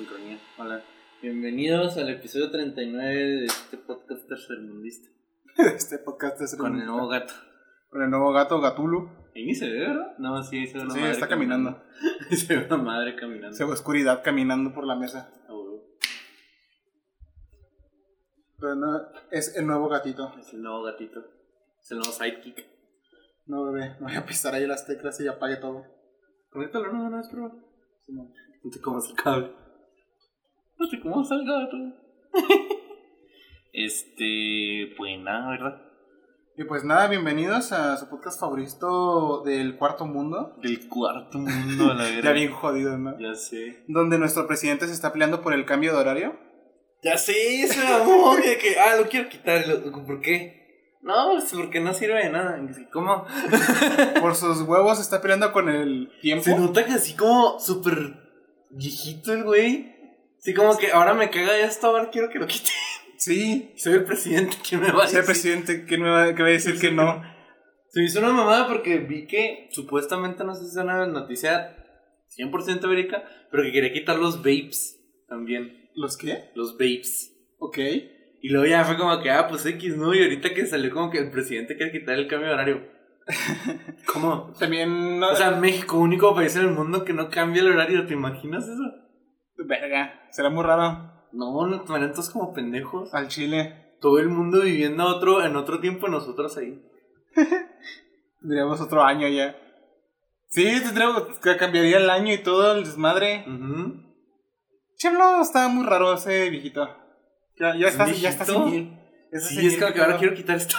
Sincronía. Hola. Bienvenidos al episodio 39 de este podcast tercermundista. este podcast es Con el nuevo gato. con el nuevo gato Gatulu. Ahí ni se ve, ¿verdad? No, sí, se ve una Sí, madre está caminando. se ve una madre caminando. Se ve oscuridad caminando por la mesa. Ah. Pero no, es el nuevo gatito. Es el nuevo gatito. Es el nuevo sidekick. No, bebé, no voy a pisar ahí las teclas y apague todo. Conéctalo, no, no, es prueba. Simón. No te comas el cable. No te comas el gato. este, pues nada, ¿verdad? Y pues nada, bienvenidos a su podcast favorito del cuarto mundo. Del cuarto mundo a la Ya verga. bien jodido, ¿no? Ya sé. Donde nuestro presidente se está peleando por el cambio de horario. Ya sé, de que, ah, lo quiero quitar. Lo- ¿Por qué? No, es porque no sirve de nada. ¿Cómo? Por sus huevos se está peleando con el tiempo. Se nota que así como súper viejito el güey. Sí, como que ahora me caga esto, ahora quiero que lo quite. Sí. Soy el presidente, ¿quién me va a decir? presidente, ¿quién me va, a decir que no? Se me hizo una mamada porque vi que supuestamente, no sé si es una noticia 100% verídica, pero que quería quitar los vapes también. ¿Los qué? Los vapes. Ok. Y luego ya fue como que, ah, pues X, ¿no? Y ahorita que salió como que el presidente quiere quitar el cambio de horario. ¿Cómo? También. no- O sea, México, único país en el mundo que no cambia el horario, ¿te imaginas eso? Verga. Será muy raro. No, no, te todos como pendejos. Al chile. Todo el mundo viviendo otro, en otro tiempo nosotros ahí. Tendríamos otro año ya. Sí, tendríamos cambiaría el año y todo el desmadre. Chemlo está muy raro ese viejito. Ya, ya está, ya está Sí, es como que ahora quiero quitar esto.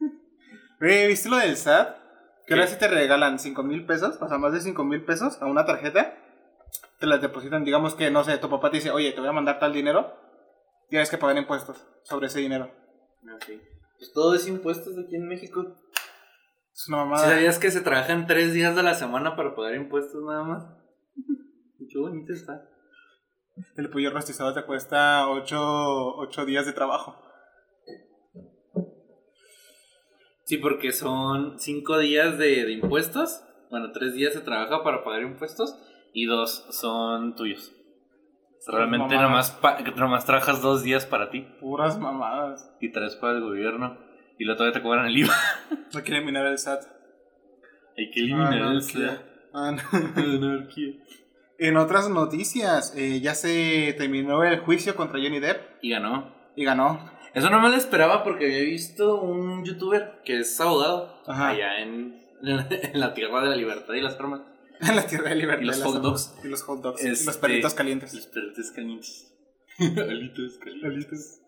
¿viste lo del SAT? Que ahora sí te regalan 5 mil pesos, o sea, más de 5 mil pesos a una tarjeta. Te las depositan, digamos que, no sé, tu papá te dice, oye, te voy a mandar tal dinero. Tienes que pagar impuestos sobre ese dinero. Ok. Pues todo es impuestos aquí en México. Es una ¿Sí mamada. ¿Sabías que se trabajan tres días de la semana para pagar impuestos nada más? Qué bonito está. El pollo rostizado te cuesta 8, días de trabajo. Sí, porque son cinco días de, de impuestos. Bueno, tres días se trabaja para pagar impuestos y dos son tuyos. Realmente nomás, nomás trabajas dos días para ti Puras mamadas. y tres para el gobierno. Y luego todavía te cobran el IVA. No quiere eliminar el SAT. Hay que eliminar el Anarquía. Ah, no. Anarquía. En otras noticias, eh, ya se terminó el juicio contra Johnny Depp Y ganó. y ganó. Eso no me lo esperaba porque había visto un youtuber que es abogado Ajá. allá en, en la tierra de la libertad y las armas. En la tierra de libertad. Y los hot dogs. Y los hot dogs. Este- Y los perritos calientes. Los perritos calientes. Alitos calientes. Alitos.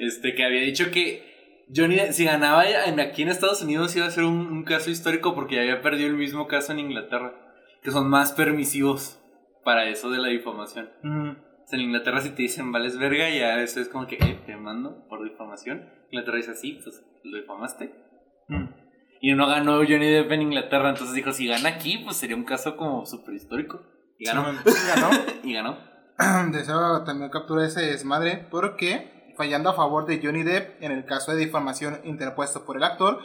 Este, que había dicho que Johnny, si ganaba en, aquí en Estados Unidos, iba a ser un, un caso histórico porque ya había perdido el mismo caso en Inglaterra. Que son más permisivos para eso de la difamación. Mm. O sea, en Inglaterra si te dicen vales verga, ya eso es como que, eh, te mando por difamación. Inglaterra dice así, pues lo difamaste. Mm. Y no ganó Johnny Depp en Inglaterra, entonces dijo, si gana aquí, pues sería un caso como súper histórico. Y ganó. Sí, ganó. y ganó. De eso también captura ese desmadre porque fallando a favor de Johnny Depp en el caso de difamación interpuesto por el actor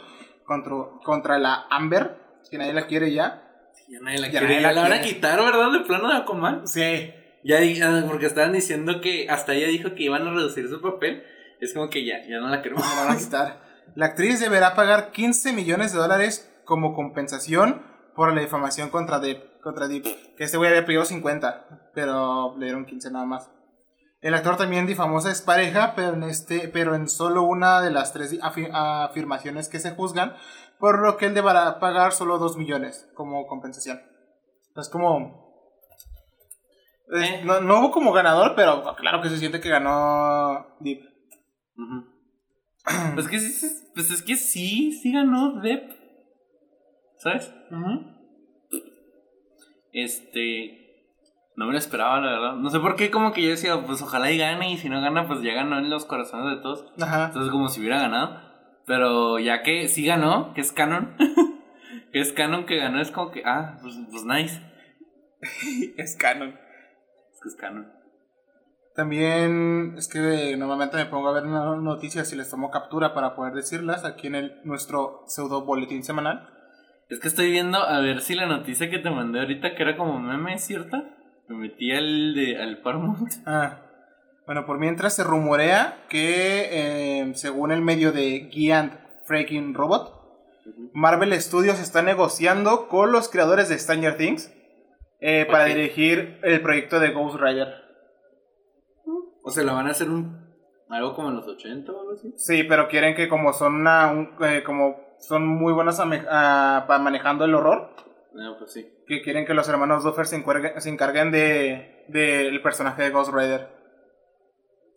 contra, contra la Amber, que nadie la quiere ya. Ya nadie la Ya quiere. nadie la la van a quitar, ¿verdad? De plano de Aquaman. Sí. Ya, ah, porque estaban diciendo que hasta ella dijo que iban a reducir su papel. Es como que ya, ya no la queremos. La van a quitar. La actriz deberá pagar 15 millones de dólares como compensación por la difamación contra Depp. Contra Depp. Que este güey había pedido 50, pero le dieron 15 nada más. El actor también difamó a su expareja, pero en, este, pero en solo una de las tres afi- afirmaciones que se juzgan, por lo que él deberá pagar solo 2 millones como compensación. Es como... Eh. no, no hubo como ganador, pero claro que se siente que ganó Depp. Ujú. Pues, que pues es que sí, sí ganó Depp. ¿Sabes? Este. No me lo esperaba, la verdad. No sé por qué, como que yo decía, pues ojalá y gane. Y si no gana, pues ya ganó en los corazones de todos. Ajá. Entonces, como si hubiera ganado. Pero ya que sí ganó, que es canon. que es canon que ganó, es como que, ah, pues, pues nice. Es canon. Es que es canon. También es que normalmente me pongo a ver no- noticias y les tomo captura para poder decirlas aquí en el, nuestro pseudo boletín semanal. Es que estoy viendo a ver si la noticia que te mandé ahorita, que era como meme, ¿es cierta? Me metí al, de, al Paramount. Ah. Bueno, por mientras se rumorea que, eh, según el medio de Giant Freaking Robot, Marvel Studios está negociando con los creadores de Stranger Things eh, para dirigir el proyecto de Ghost Rider. O sea, ¿la van a hacer un algo como en los 80 o algo así? Sí, pero quieren que como son una, un- eh, como son muy buenos ame- ah, pa- manejando el horror, No, pues sí. que quieren que los hermanos Duffer se, encuergue- se encarguen de del personaje de Ghost Rider.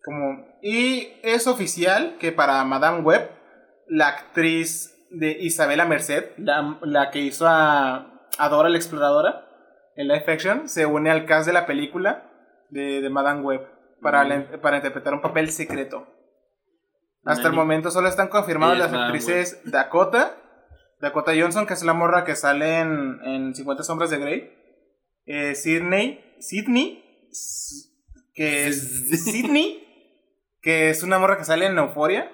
Como, y es oficial que para Madame Web, la actriz de Isabela Merced, la, la que hizo a, a Dora la Exploradora en live action, se une al cast de la película de, de Madame Web para, la- para interpretar un papel secreto. Hasta el momento solo están confirmadas las actrices Dakota, Dakota Johnson, que es la morra que sale en, en 50 sombras de Grey, eh, Sydney, Sydney, S- que es Sydney, que es una morra que sale en Euphoria,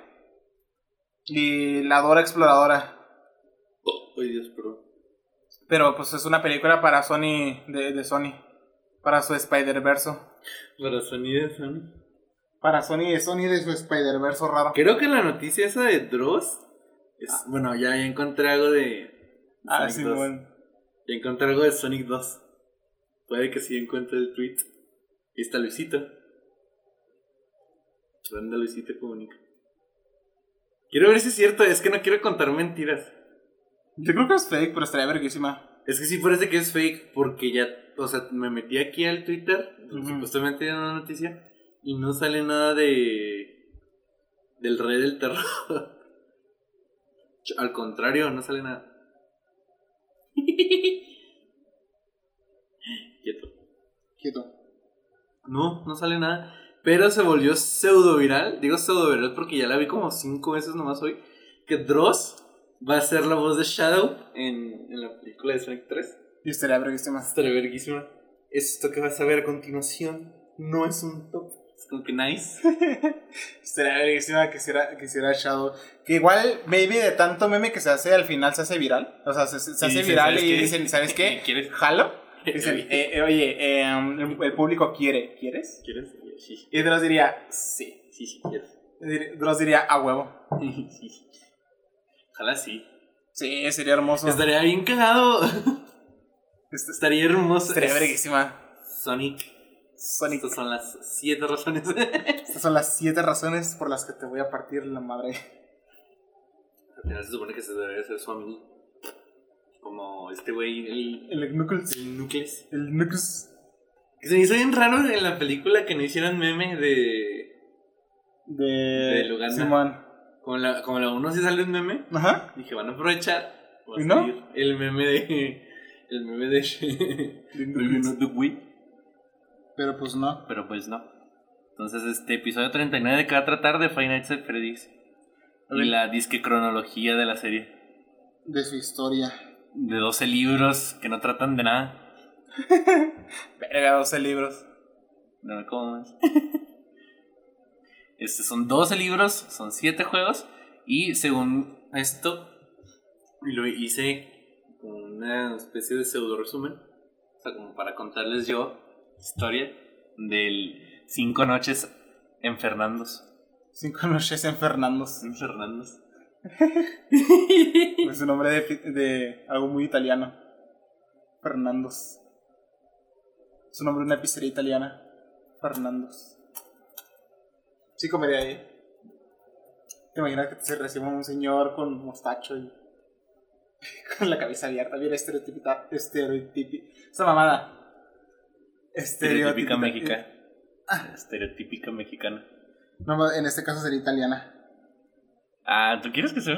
y la Dora Exploradora. Oh, Dios, perdón. Pero pues es una película para Sony, de, de Sony, para su Spider-Verse. Para sonido Sony. Para Sony de Sony de su Spider-Verse raro. Creo que la noticia esa de Dross. Es, Bueno, ya, ya encontré algo de. Ah, Sonic sí, 2. bueno. Ya encontré algo de Sonic 2. Puede que sí encuentre el tweet. Ahí está Luisito. Anda Luisito comunica. Quiero ver si es cierto, es que no quiero contar mentiras. Yo creo que es fake, pero estaría verguísima. Es que sí parece que es fake porque ya, o sea, me metí aquí al Twitter, Ujú. supuestamente era una noticia, y no sale nada de... del rey del terror. Al contrario, no sale nada. Quieto. Quieto. No, no sale nada. Pero se volvió pseudo viral. Digo pseudo viral porque ya la vi como cinco veces nomás hoy. Que Dross va a ser la voz de Shadow en, en la película de Sonic 3. Y estaría verguísima. Estaré verguísima. Esto que vas a ver a continuación no es un top. Es como que nice. Estaría verguísima que hiciera, que hiciera Shadow. Que igual, maybe de tanto meme que se hace, al final se hace viral. O sea, se, se hace dicen, viral ¿sabes y qué? dicen, ¿sabes qué? ¿Quieres? ¿Jalo? Dicen, eh, eh, oye, eh, el, el público quiere. ¿Quieres? ¿Quieres? Sí, sí. Y Dross diría, sí. Sí, sí, quieres. Dross diría, a huevo. Sí. Ojalá sí. Sí, sería hermoso. Estaría bien cagado. Est- Estaría hermoso. Estaría Es- verguísima. Sonic. Sonic. Estas son las siete razones. Estas son las siete razones por las que te voy a partir la madre. Al final se supone que se debe hacer su amigo. Como este güey, el, El Knuckles. el Nucleus. El Knuckles. Que se me hizo bien raro en la película que no hicieran meme de. De, Del Uganda. Simón. Como la, como la 1 sí sale un meme. Ajá. Dije, van a aprovechar. Va a ¿Y no? salir el meme de. El meme de. The way? Pero pues no. Pero pues no. Entonces, este episodio 39 que va a tratar de Five Nights at Freddy's. Y la disque cronología de la serie. De su historia. De 12 libros que no tratan de nada. Verga, 12 libros. No, ¿cómo es? Este, son 12 libros, son 7 juegos. Y según esto, lo hice una especie de pseudo resumen. O sea, como para contarles yo historia del 5 noches en Fernandos. Cinco noches en Fernandos. En Fernandos. Es un nombre de, de algo muy italiano. Fernandos. Es un nombre de una pizzería italiana. Fernandos. Sí comería ahí. ¿Te imaginas que se reciba un señor con mostacho y con la cabeza abierta? Bien estereotípica. Estereotípica. Esa mamada. Estereotípica mexicana. Estereotípica mexicana. No, en este caso sería italiana. Ah, ¿tú quieres que sea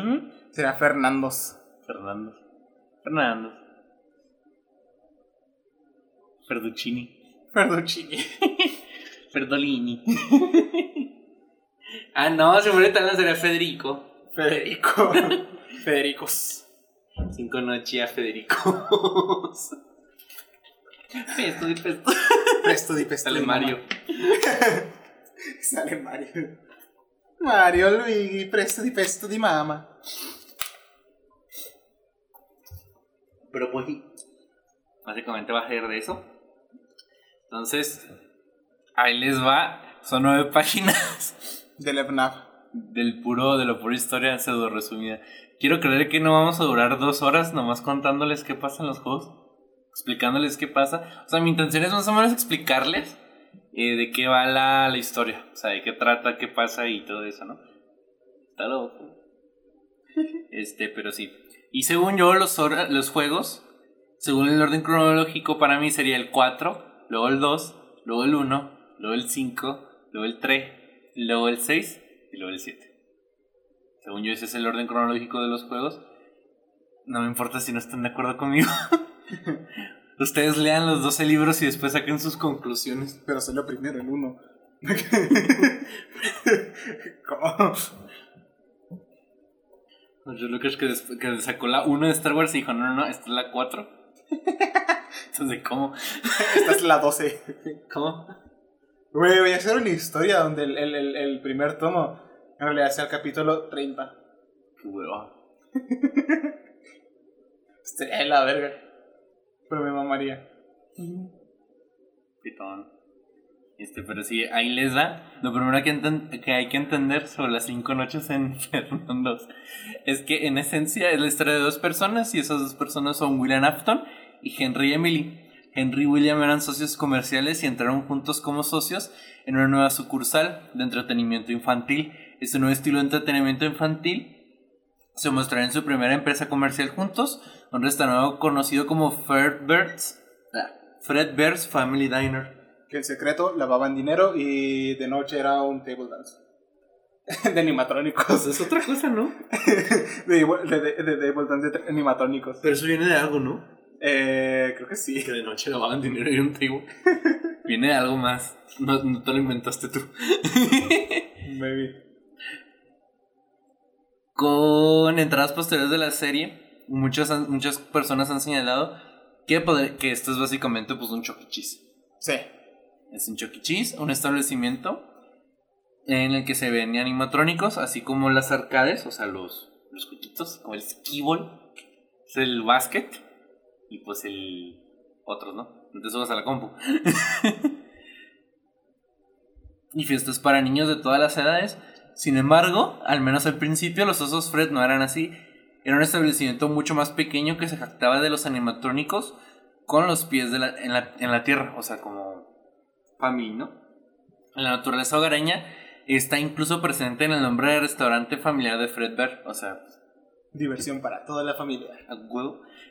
Sería Fernandos. Fernando? Fernando. Ferduccini. Ferduccini. Ferdolini. ah, no, se muere tal sería Federico. Federico. Federicos. Cinco noches a Federico. Pesto y pesto. Presto di pesto. Sale di Mario. Sale Mario. Mario Luigi, presto di pesto di mamma. Pero pues. Básicamente va a ser de eso. Entonces, ahí les va. Son nueve páginas Del FNAF. del puro, de lo puro historia pseudo resumida. Quiero creer que no vamos a durar dos horas nomás contándoles qué pasa en los juegos. Explicándoles qué pasa. O sea, mi intención es más o menos explicarles eh, de qué va la, la historia. O sea, de qué trata, qué pasa y todo eso, ¿no? Está loco. Este, pero sí. Y según yo, los, los juegos, según el orden cronológico, para mí sería el 4, luego el 2, luego el 1, luego el 5, luego el 3, luego el 6 y luego el 7. Según yo, ese es el orden cronológico de los juegos. No me importa si no están de acuerdo conmigo. Ustedes lean los 12 libros y después saquen sus conclusiones. Pero salió primero el uno. ¿Cómo? Yo creo que, después, que sacó la 1 de Star Wars y dijo, no, no, no, esta es la 4. Entonces, ¿cómo? Esta es la 12. ¿Cómo? Güey, voy a hacer una historia donde el, el, el, el primer tomo en realidad sea el capítulo 30. Qué hueva. Sería la verga. Pero me mamaría. Pitón. Este, pero sí, ahí les da. Lo primero que, que hay que entender sobre las cinco noches en Fernandos es que en esencia es la historia de dos personas y esas dos personas son William Afton y Henry Emily. Henry y William eran socios comerciales y entraron juntos como socios en una nueva sucursal de entretenimiento infantil. Este nuevo estilo de entretenimiento infantil se mostrará en su primera empresa comercial juntos, un restaurante conocido como Fredbear's, ah, Fredbear's Family Diner. Que en secreto lavaban dinero y de noche era un table dance. de animatrónicos. es otra cosa, ¿no? de, de, de, de table dance de animatrónicos. Pero eso viene de algo, ¿no? Eh, creo que sí. Que de noche lavaban dinero y un table. viene de algo más. No, no te lo inventaste tú. Maybe. Con entradas posteriores de la serie, muchas, muchas personas han señalado que, poder- que esto es básicamente pues, un choquichis. Sí. Es un choquichis, un establecimiento en el que se ven animatrónicos, así como las arcades, o sea, los, los jueguitos, como el skee-ball, es el básquet, y pues el otros, ¿no? Entonces vas a la compu. y fiestas para niños de todas las edades. Sin embargo, al menos al principio, los osos Fred no eran así. Era un establecimiento mucho más pequeño que se jactaba de los animatrónicos con los pies de la- en, la, en la tierra, o sea, como family, ¿no? La naturaleza hogareña está incluso presente en el nombre del restaurante familiar de Fred Bear, o sea, Diversión para toda la familia.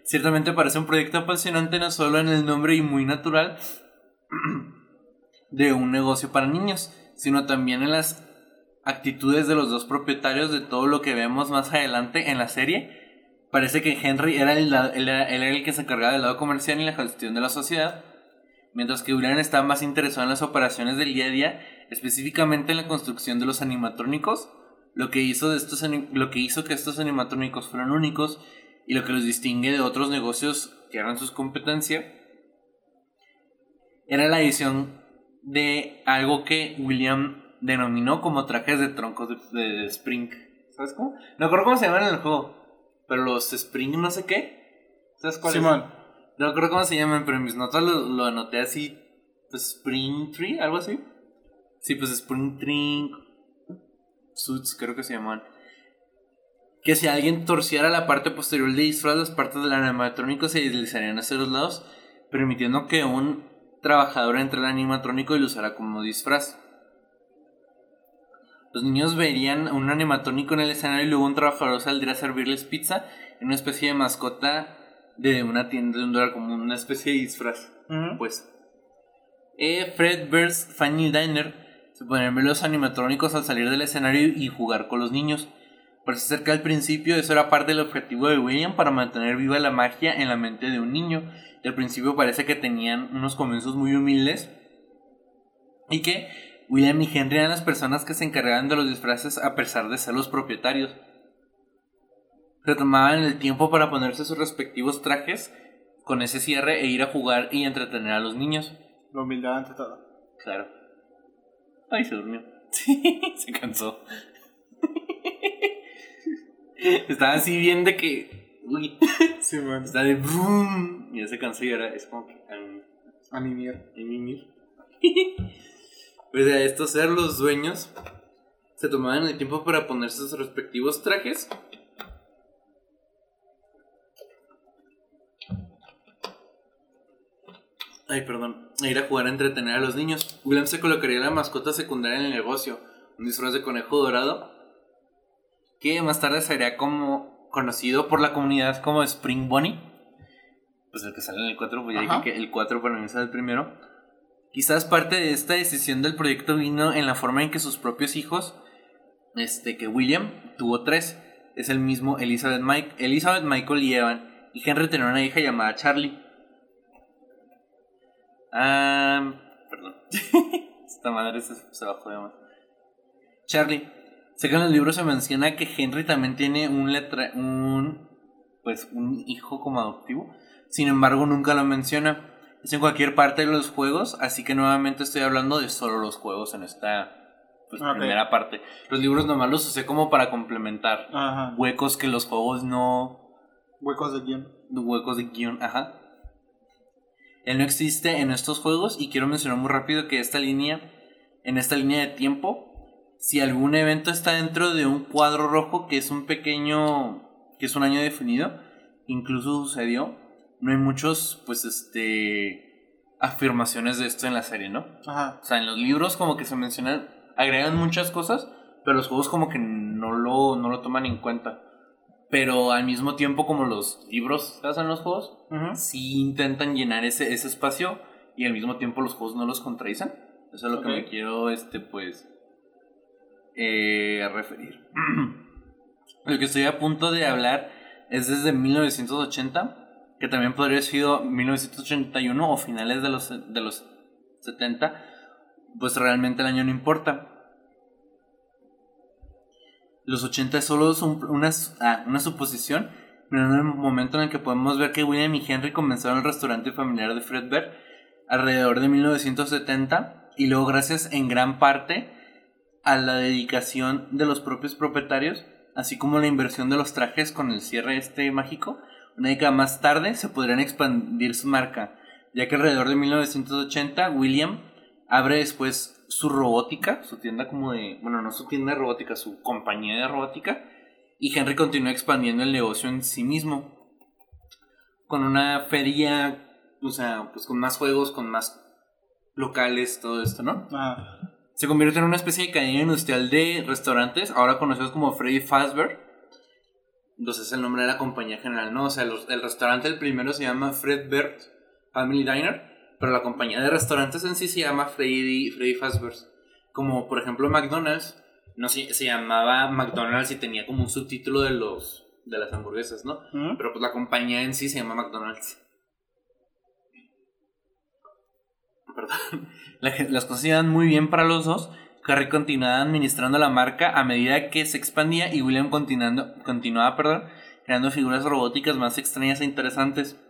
Ciertamente parece un proyecto apasionante no solo en el nombre y muy natural de un negocio para niños, sino también en las actitudes de los dos propietarios de todo lo que vemos más adelante en la serie. Parece que Henry era el, él era el que se encargaba del lado comercial y la gestión de la sociedad, mientras que William estaba más interesado en las operaciones del día a día, específicamente en la construcción de los animatrónicos, lo que hizo, de estos, lo que, hizo que estos animatrónicos fueran únicos y lo que los distingue de otros negocios que eran sus competencias, era la edición de algo que William denominó como trajes de troncos de, de Spring. ¿Sabes cómo? No recuerdo cómo se llaman en el juego, pero los Spring no sé qué. ¿Sabes cuál es? Simón. No recuerdo cómo se llaman, pero en mis notas lo, lo anoté así. pues, Spring Tree, algo así. Sí, pues Spring Tree Suits, creo que se llaman. Que si alguien torciera la parte posterior de disfraz, las partes del animatrónico se deslizarían hacia los lados, permitiendo que un trabajador entre el animatrónico y lo usara como disfraz. Los niños verían un animatrónico en el escenario y luego un trabajador saldría a servirles pizza en una especie de mascota de una tienda de un dólar, como una especie de disfraz. Pues. Eh, Fred Bear's Funny Diner ver los animatrónicos al salir del escenario y jugar con los niños. Parece ser que al principio eso era parte del objetivo de William para mantener viva la magia en la mente de un niño. Y al principio parece que tenían unos comienzos muy humildes. Y que William y Henry eran las personas que se encargaban de los disfraces a pesar de ser los propietarios. Se tomaban el tiempo para ponerse sus respectivos trajes con ese cierre e ir a jugar y entretener a los niños. La humildad ante todo. Claro. Ay, se durmió. Sí, se cansó. Estaba así bien de que. uy, Sí, man. está de brum, y ya se cansa y ahora es como que A mimir. a mimir. Pues de estos ser los dueños se tomaban el tiempo para ponerse sus respectivos trajes. Ay, perdón. Ir a jugar a entretener a los niños. William se colocaría la mascota secundaria en el negocio, un disfraz de conejo dorado, que más tarde sería como conocido por la comunidad como Spring Bunny. Pues el que sale en el 4, pues ya dije que el 4 para mí es el primero. Quizás parte de esta decisión del proyecto vino en la forma en que sus propios hijos, este, que William tuvo tres, es el mismo Elizabeth, Mike, Elizabeth Michael y Evan, y Henry tenía una hija llamada Charlie. Ah, perdón. Esta madre se, se bajó de más. Charlie. Sé que en los libros se menciona que Henry también tiene un letra, un, pues, un hijo como adoptivo. Sin embargo, nunca lo menciona. Es en cualquier parte de los juegos, así que nuevamente estoy hablando de solo los juegos en esta pues, primera parte. Los libros nomás los usé como para complementar Ajá. huecos que los juegos no, Huecos de guion. huecos de guion, ajá. Él no existe en estos juegos y quiero mencionar muy rápido que esta línea, en esta línea de tiempo, si algún evento está dentro de un cuadro rojo que es un pequeño, que es un año definido, incluso sucedió, no hay muchos, pues, este, afirmaciones de esto en la serie, ¿no? Ajá. O sea, en los libros como que se mencionan, agregan muchas cosas, pero los juegos como que no lo, no lo toman en cuenta. Pero al mismo tiempo como los libros hacen los juegos, Ujú. sí intentan llenar ese, ese espacio y al mismo tiempo los juegos no los contradicen. Eso es lo que me quiero, este, pues, eh, referir. lo que estoy a punto de hablar es desde 1980, que también podría haber sido 1981 o finales de los, de los 70, pues realmente el año no importa. Los 80 solo son una, ah, una suposición, pero en el momento en el que podemos ver que William y Henry comenzaron el restaurante familiar de Fredbear alrededor de 1970 y luego gracias en gran parte a la dedicación de los propios propietarios, así como la inversión de los trajes con el cierre este mágico, una década más tarde se podrían expandir su marca, ya que alrededor de 1980 William abre después su robótica, su tienda como de, bueno, no su tienda de robótica, su compañía de robótica, y Henry continúa expandiendo el negocio en sí mismo, con una feria, o sea, pues con más juegos, con más locales, todo esto, ¿no? Ajá. Se convierte en una especie de cadena industrial de restaurantes, ahora conocidos como Freddy Fazbear. Entonces es el nombre de la compañía general, ¿no? O sea, los- el restaurante, el primero se llama Fredbear Family Diner, pero la compañía de restaurantes en sí se llama Freddy, Freddy Fazbear. Como por ejemplo McDonald's, no sé, se llamaba McDonald's y tenía como un subtítulo de los de las hamburguesas, ¿no? Pero pues la compañía en sí se llama McDonald's. Perdón. Las cosas iban muy bien para los dos. Harry continuaba administrando la marca a medida que se expandía y William continuando, continuaba perdón, creando figuras robóticas más extrañas e interesantes.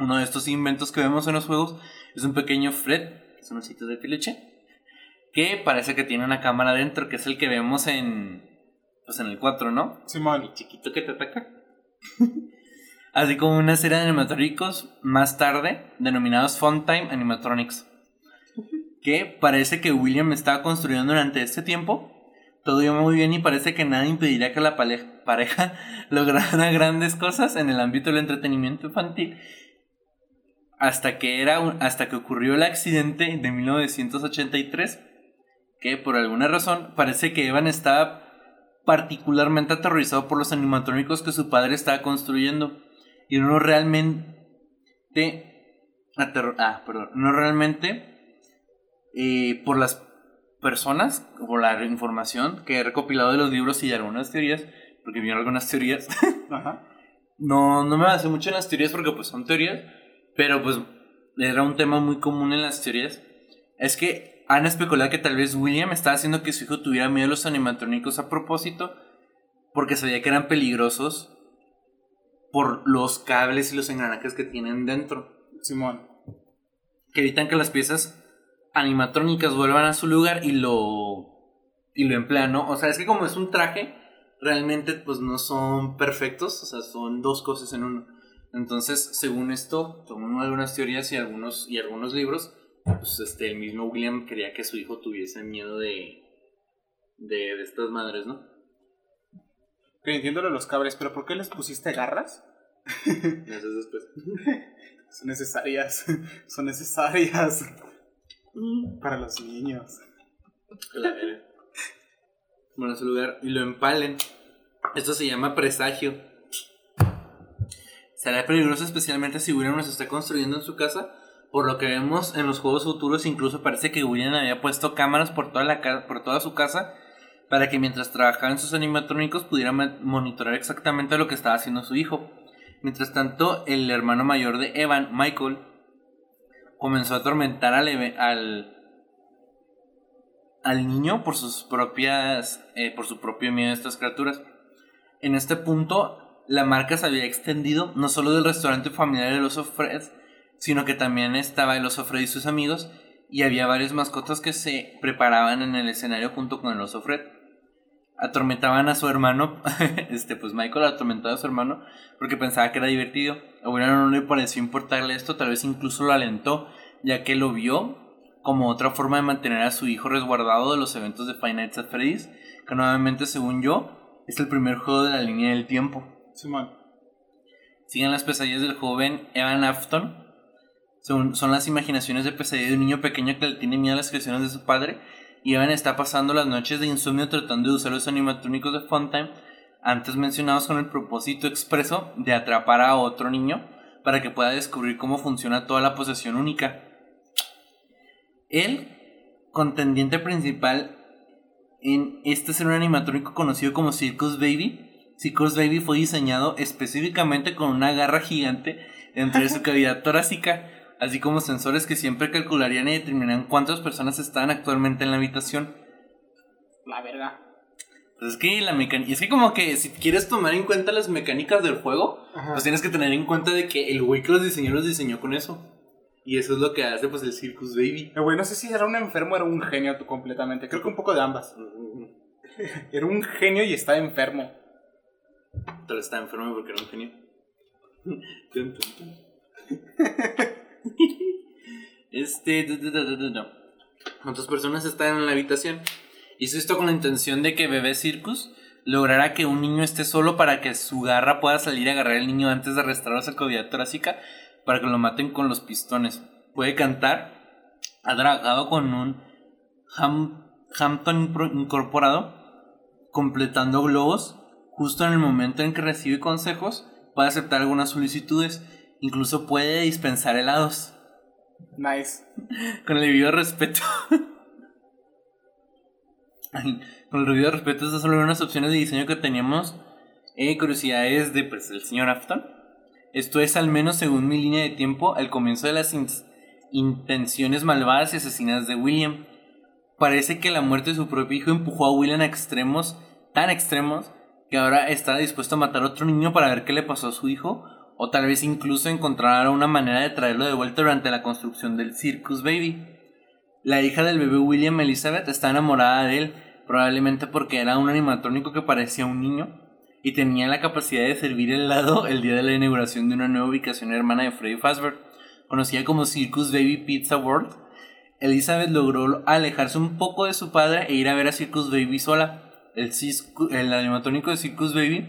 Uno de estos inventos que vemos en los juegos es un pequeño Fred, que es un osito de peluche, que parece que tiene una cámara dentro, que es el que vemos en, pues en el 4, ¿no? Simón. el chiquito que te ataca. Así como una serie de animatrónicos más tarde, denominados Funtime Animatronics. Que parece que William estaba construyendo durante este tiempo. Todo iba muy bien y parece que nada impediría que la pareja lograra grandes cosas en el ámbito del entretenimiento infantil. Hasta que, era un- hasta que ocurrió el accidente de 1983, que por alguna razón parece que Evan estaba particularmente aterrorizado por los animatrónicos que su padre estaba construyendo. Y no realmente. ah, perdón. No realmente. eh, por las personas, por la información que he recopilado de los libros y de algunas teorías. Porque vieron algunas teorías. Ajá. No, no me basé mucho en las teorías porque pues son teorías, pero pues era un tema muy común en las teorías. Es que han especulado que tal vez William estaba haciendo que su hijo tuviera miedo a los animatrónicos a propósito porque sabía que eran peligrosos por los cables y los engranajes que tienen dentro, Simón. que evitan que las piezas animatrónicas vuelvan a su lugar y lo y lo emplean, ¿no? O sea, es que como es un traje, realmente pues no son perfectos, o sea, son dos cosas en uno. Entonces, según esto, según algunas teorías y algunos, y algunos libros, pues este, el mismo William quería que su hijo tuviese miedo de, de, de estas madres, ¿no? Que entiendo lo de los cabres, pero ¿por qué les pusiste garras? Después. Son necesarias. Son necesarias. Para los niños. La verga. Bueno, su lugar. Y lo empalen. Esto se llama presagio. Será peligroso especialmente si William nos está construyendo en su casa. Por lo que vemos en los juegos futuros, incluso parece que William había puesto cámaras por toda, la por toda su casa para que mientras trabajaba en sus animatrónicos pudiera monitorear exactamente lo que estaba haciendo su hijo. Mientras tanto, el hermano mayor de Evan, Michael, comenzó a atormentar al, al, al niño por sus propias eh, por su propio miedo a estas criaturas. En este punto, la marca se había extendido no solo del restaurante familiar del oso Fred, sino que también estaba el oso Fred y sus amigos, y había varias mascotas que se preparaban en el escenario junto con el oso Fred. Atormentaban a su hermano, este pues Michael atormentaba a su hermano porque pensaba que era divertido. A no le pareció importarle esto, tal vez incluso lo alentó, ya que lo vio como otra forma de mantener a su hijo resguardado de los eventos de Five Nights at Freddy's, que nuevamente, según yo, es el primer juego de la línea del tiempo. Siguen las pesadillas del joven Evan Afton. Son, son las imaginaciones de pesadilla de un niño pequeño que le tiene miedo a las creaciones de su padre. Y Evan está pasando las noches de insomnio tratando de usar los animatrónicos de Funtime antes mencionados con el propósito expreso de atrapar a otro niño para que pueda descubrir cómo funciona toda la posesión única. El contendiente principal en este es un animatrónico conocido como Circus Baby. Circus Baby fue diseñado específicamente con una garra gigante dentro de su cavidad torácica, así como sensores que siempre calcularían y determinarían cuántas personas estaban actualmente en la habitación. La verga. Pues es que la mecánica. Es que, como que si quieres tomar en cuenta las mecánicas del juego, Ajá. pues tienes que tener en cuenta de que el güey que los diseñó los diseñó con eso. Y eso es lo que hace, pues, el Circus Baby. El güey, no sé si era un enfermo o era un genio tú completamente. Creo que un poco de ambas. Era un genio y estaba enfermo. Pero está enfermo porque era un genio. Este. ¿Cuántas personas están en la habitación? Hizo esto con la intención de que Bebé Circus lograra que un niño esté solo para que su garra pueda salir a agarrar al niño antes de arrastrar a su cavidad torácica para que lo maten con los pistones. Puede cantar. Ha trabajado con un Ham- Hampton incorporado completando globos justo en el momento en que recibe consejos, puede aceptar algunas solicitudes, incluso puede dispensar helados. Nice. Con el debido respeto. Ay, Con el debido respeto, estas son unas opciones de diseño que teníamos. Eh, curiosidades de pues, el señor Afton. Esto es, al menos según mi línea de tiempo, el comienzo de las in- intenciones malvadas y asesinas de William. Parece que la muerte de su propio hijo empujó a William a extremos, tan extremos, que ahora está dispuesto a matar a otro niño para ver qué le pasó a su hijo, o tal vez incluso encontrar una manera de traerlo de vuelta durante la construcción del Circus Baby. La hija del bebé William Elizabeth está enamorada de él, probablemente porque era un animatrónico que parecía un niño y tenía la capacidad de servir helado el día de la inauguración de una nueva ubicación hermana de Freddy Fazbear, conocida como Circus Baby Pizza World. Elizabeth logró alejarse un poco de su padre e ir a ver a Circus Baby sola. El, ciscu- el animatrónico de Circus Baby,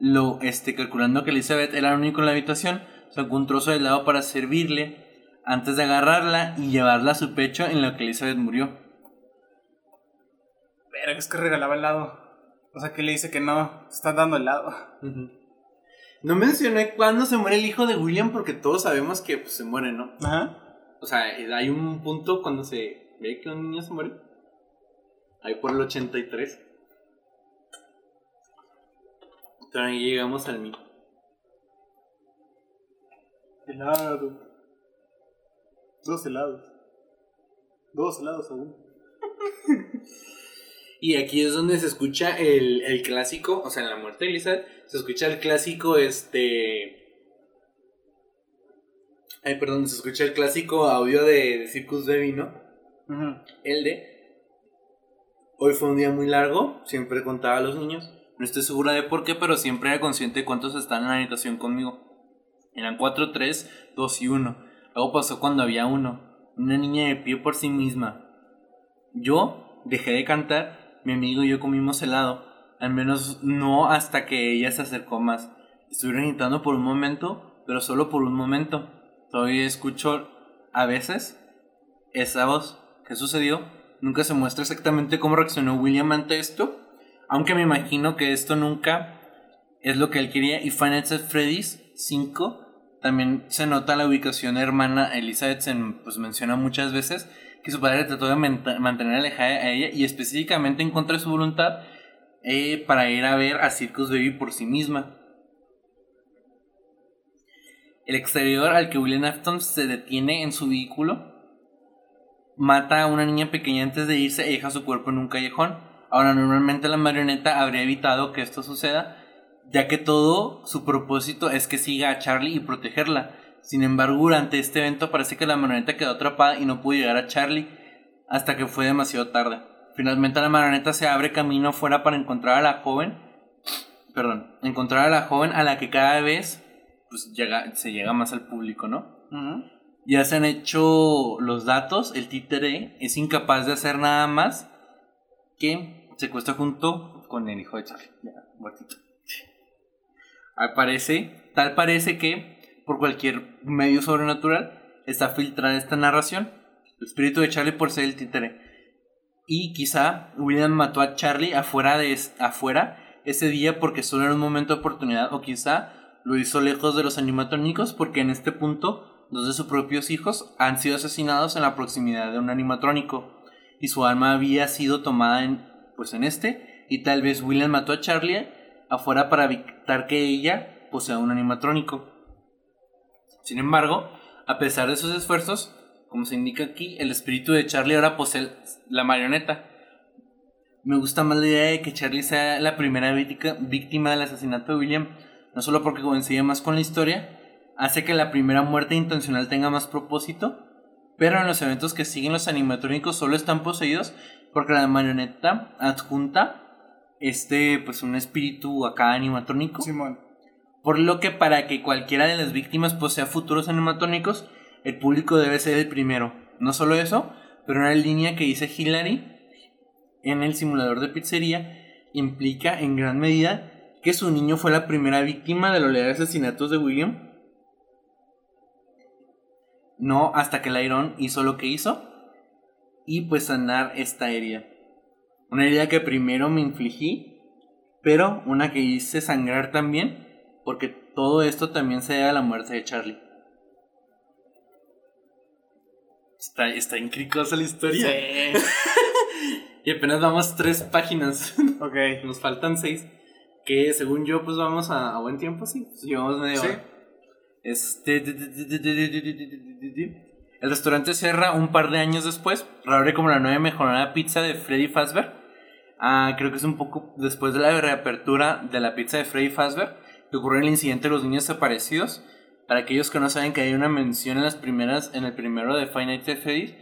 lo, este, calculando que Elizabeth era el único en la habitación, sacó un trozo de helado para servirle antes de agarrarla y llevarla a su pecho en lo que Elizabeth murió. Pero es que regalaba helado. O sea, que le dice que no. te Están dando helado. No mencioné cuándo se muere el hijo de William porque todos sabemos que pues, se muere, ¿no? Ajá. O sea, hay un punto cuando se ve que un niño se muere. Ahí por el 83. Pero ahí llegamos al mío. Helado. Dos helados. Dos helados aún. Y aquí es donde se escucha el, el clásico, o sea, en la muerte de Elizabeth, se escucha el clásico, este... Ay, perdón, se escucha el clásico audio de, de Circus Baby, ¿no? El de... Hoy fue un día muy largo, siempre contaba a los niños, No estoy segura de por qué, pero siempre era consciente de cuántos están en la habitación conmigo. Eran 4, 3, 2 y 1. Algo pasó cuando había uno. Una niña de pie por sí misma. Yo dejé de cantar, mi amigo y yo comimos helado. Al menos no hasta que ella se acercó más. Estuvieron gritando por un momento, pero solo por un momento. Todavía escucho a veces esa voz. ¿Qué sucedió? Nunca se muestra exactamente cómo reaccionó William ante esto, aunque me imagino que esto nunca es lo que él quería. Y Final Fantasy Freddy's 5 también se nota la ubicación hermana Elizabeth, se pues, menciona muchas veces que su padre trató de mantener alejada a ella y específicamente en contra de su voluntad eh, para ir a ver a Circus Baby por sí misma. El exterior al que William Afton se detiene en su vehículo mata a una niña pequeña antes de irse y deja su cuerpo en un callejón. Ahora, normalmente la marioneta habría evitado que esto suceda, ya que todo su propósito es que siga a Charlie y protegerla. Sin embargo, durante este evento parece que la marioneta quedó atrapada y no pudo llegar a Charlie hasta que fue demasiado tarde. Finalmente la marioneta se abre camino afuera para encontrar a la joven, perdón, encontrar a la joven a la que cada vez pues, llega, se llega más al público, ¿no? Ya se han hecho los datos, el títere es incapaz de hacer nada más que se cuesta junto con el hijo de Charlie, ya, muertito. Parece, tal parece que por cualquier medio sobrenatural está filtrada esta narración. El espíritu de Charlie por ser el títere. Y quizá William mató a Charlie afuera, de, afuera ese día porque solo era un momento de oportunidad. O quizá lo hizo lejos de los animatrónicos porque en este punto dos de sus propios hijos han sido asesinados en la proximidad de un animatrónico. Y su alma había sido tomada en, pues en este. Y tal vez William mató a Charlie afuera para evitar que ella posea un animatrónico. Sin embargo, a pesar de sus esfuerzos, como se indica aquí, el espíritu de Charlie ahora posee la marioneta. Me gusta más la idea de que Charlie sea la primera víctima del asesinato de William, no solo porque coincide más con la historia, hace que la primera muerte intencional tenga más propósito, pero en los eventos que siguen los animatrónicos solo están poseídos porque la marioneta adjunta este, pues un espíritu acá animatrónico. Simón. Por lo que para que cualquiera de las víctimas posea futuros animatrónicos, el público debe ser el primero. No solo eso, pero una línea que dice Hillary en el simulador de pizzería implica en gran medida que su niño fue la primera víctima de los leales asesinatos de William. No hasta que Lyron hizo lo que hizo y pues sanar esta herida. Una herida que primero me infligí, pero una que hice sangrar también, porque todo esto también se debe a la muerte de Charlie. Está, está incricosa la historia. Sí. y apenas vamos tres páginas. ok. Nos faltan seis. Que según yo, pues vamos a, buen tiempo, sí. Pues llevamos media Sí. hora. Este. El restaurante cierra un par de años después. Reabre como la nueva mejorada pizza de Freddy Fazbear. Ah, creo que es un poco después de la reapertura de la pizza de Freddy Fazbear. Que ocurrió el incidente de los niños desaparecidos. Para aquellos que no saben que hay una mención en las primeras, en el primero de Five Nights at Freddy's.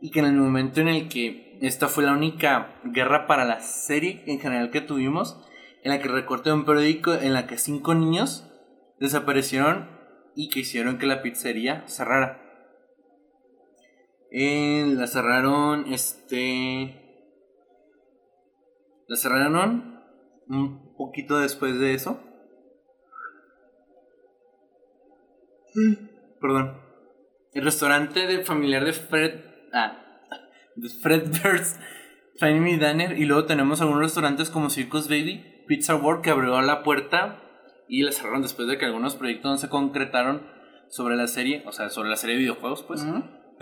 Y que en el momento en el que esta fue la única guerra para la serie en general que tuvimos. En la que recorté un periódico en la que cinco niños desaparecieron y que hicieron que la pizzería cerrara. Eh, la cerraron, este... La cerraron un poquito después de eso. Perdón. El restaurante de familiar de Fred... Ah, de Fred Burst, Family Diner. Y luego tenemos algunos restaurantes como Circus Baby, Pizza World que abrió la puerta y la cerraron después de que algunos proyectos no se concretaron sobre la serie, o sea, sobre la serie de videojuegos, pues.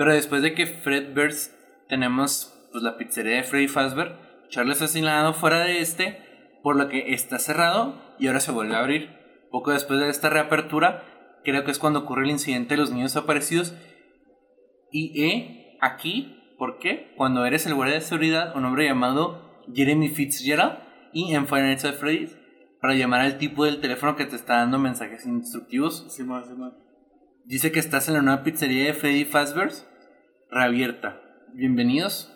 Pero después de que Fred Burst tenemos pues la pizzería de Freddy Fazbear, Charlie es asesinado fuera de este, por lo que está cerrado y ahora se vuelve a abrir. Poco después de esta reapertura, creo que es cuando ocurre el incidente de los niños desaparecidos. Y he aquí, ¿por qué? Cuando eres el guardia de seguridad, un hombre llamado Jeremy Fitzgerald, y en Final Nights at Freddy's, para llamar al tipo del teléfono que te está dando mensajes instructivos. Dice que estás en la nueva pizzería de Freddy Fazbear, reabierta. Bienvenidos.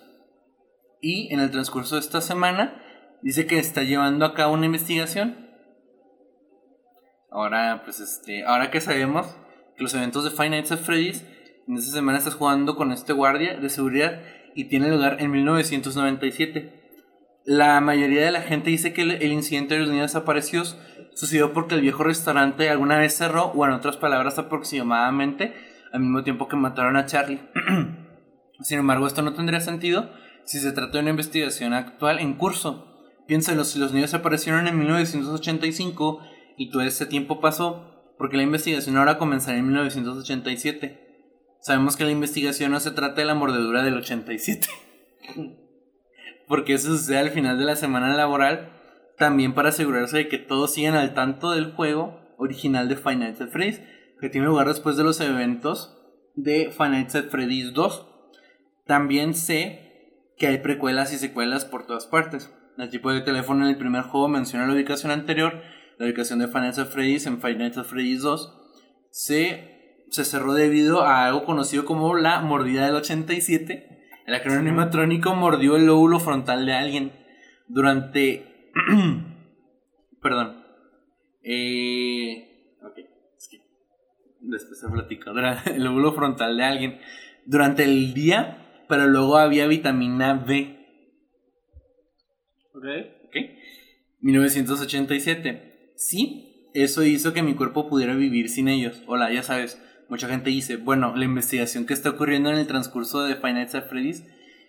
Y en el transcurso de esta semana dice que está llevando a cabo una investigación. Ahora, pues este, ahora que sabemos que los eventos de Five Nights at Freddy's en esta semana estás jugando con este guardia de seguridad y tiene lugar en 1997. La mayoría de la gente dice que el, incidente de los niños desaparecidos sucedió porque el viejo restaurante alguna vez cerró, o en otras palabras aproximadamente, al mismo tiempo que mataron a Charlie. Sin embargo, esto no tendría sentido si se trata de una investigación actual en curso. Piénsalo, si los niños aparecieron en 1985 y todo ese tiempo pasó, porque la investigación ahora comenzará en 1987. Sabemos que la investigación no se trata de la mordedura del 87. porque eso sucede al final de la semana laboral, también para asegurarse de que todos sigan al tanto del juego original de Nights at Freddy's, que tiene lugar después de los eventos de Nights at Freddy's 2. También sé que hay precuelas y secuelas por todas partes. El tipo de teléfono en el primer juego menciona la ubicación anterior, la ubicación de Nights at Freddy's en Nights at Freddy's 2. Se, se cerró debido a algo conocido como la mordida del 87. El animatrónico mordió el lóbulo frontal de alguien durante... Perdón. Eh... Ok. Es que después se platicó. El lóbulo frontal de alguien durante el día, pero luego había vitamina B Ok. ¿Ok? 1987. Sí, eso hizo que mi cuerpo pudiera vivir sin ellos. Hola, ya sabes, mucha gente dice, bueno, la investigación que está ocurriendo en el transcurso de Five Nights at Freddy's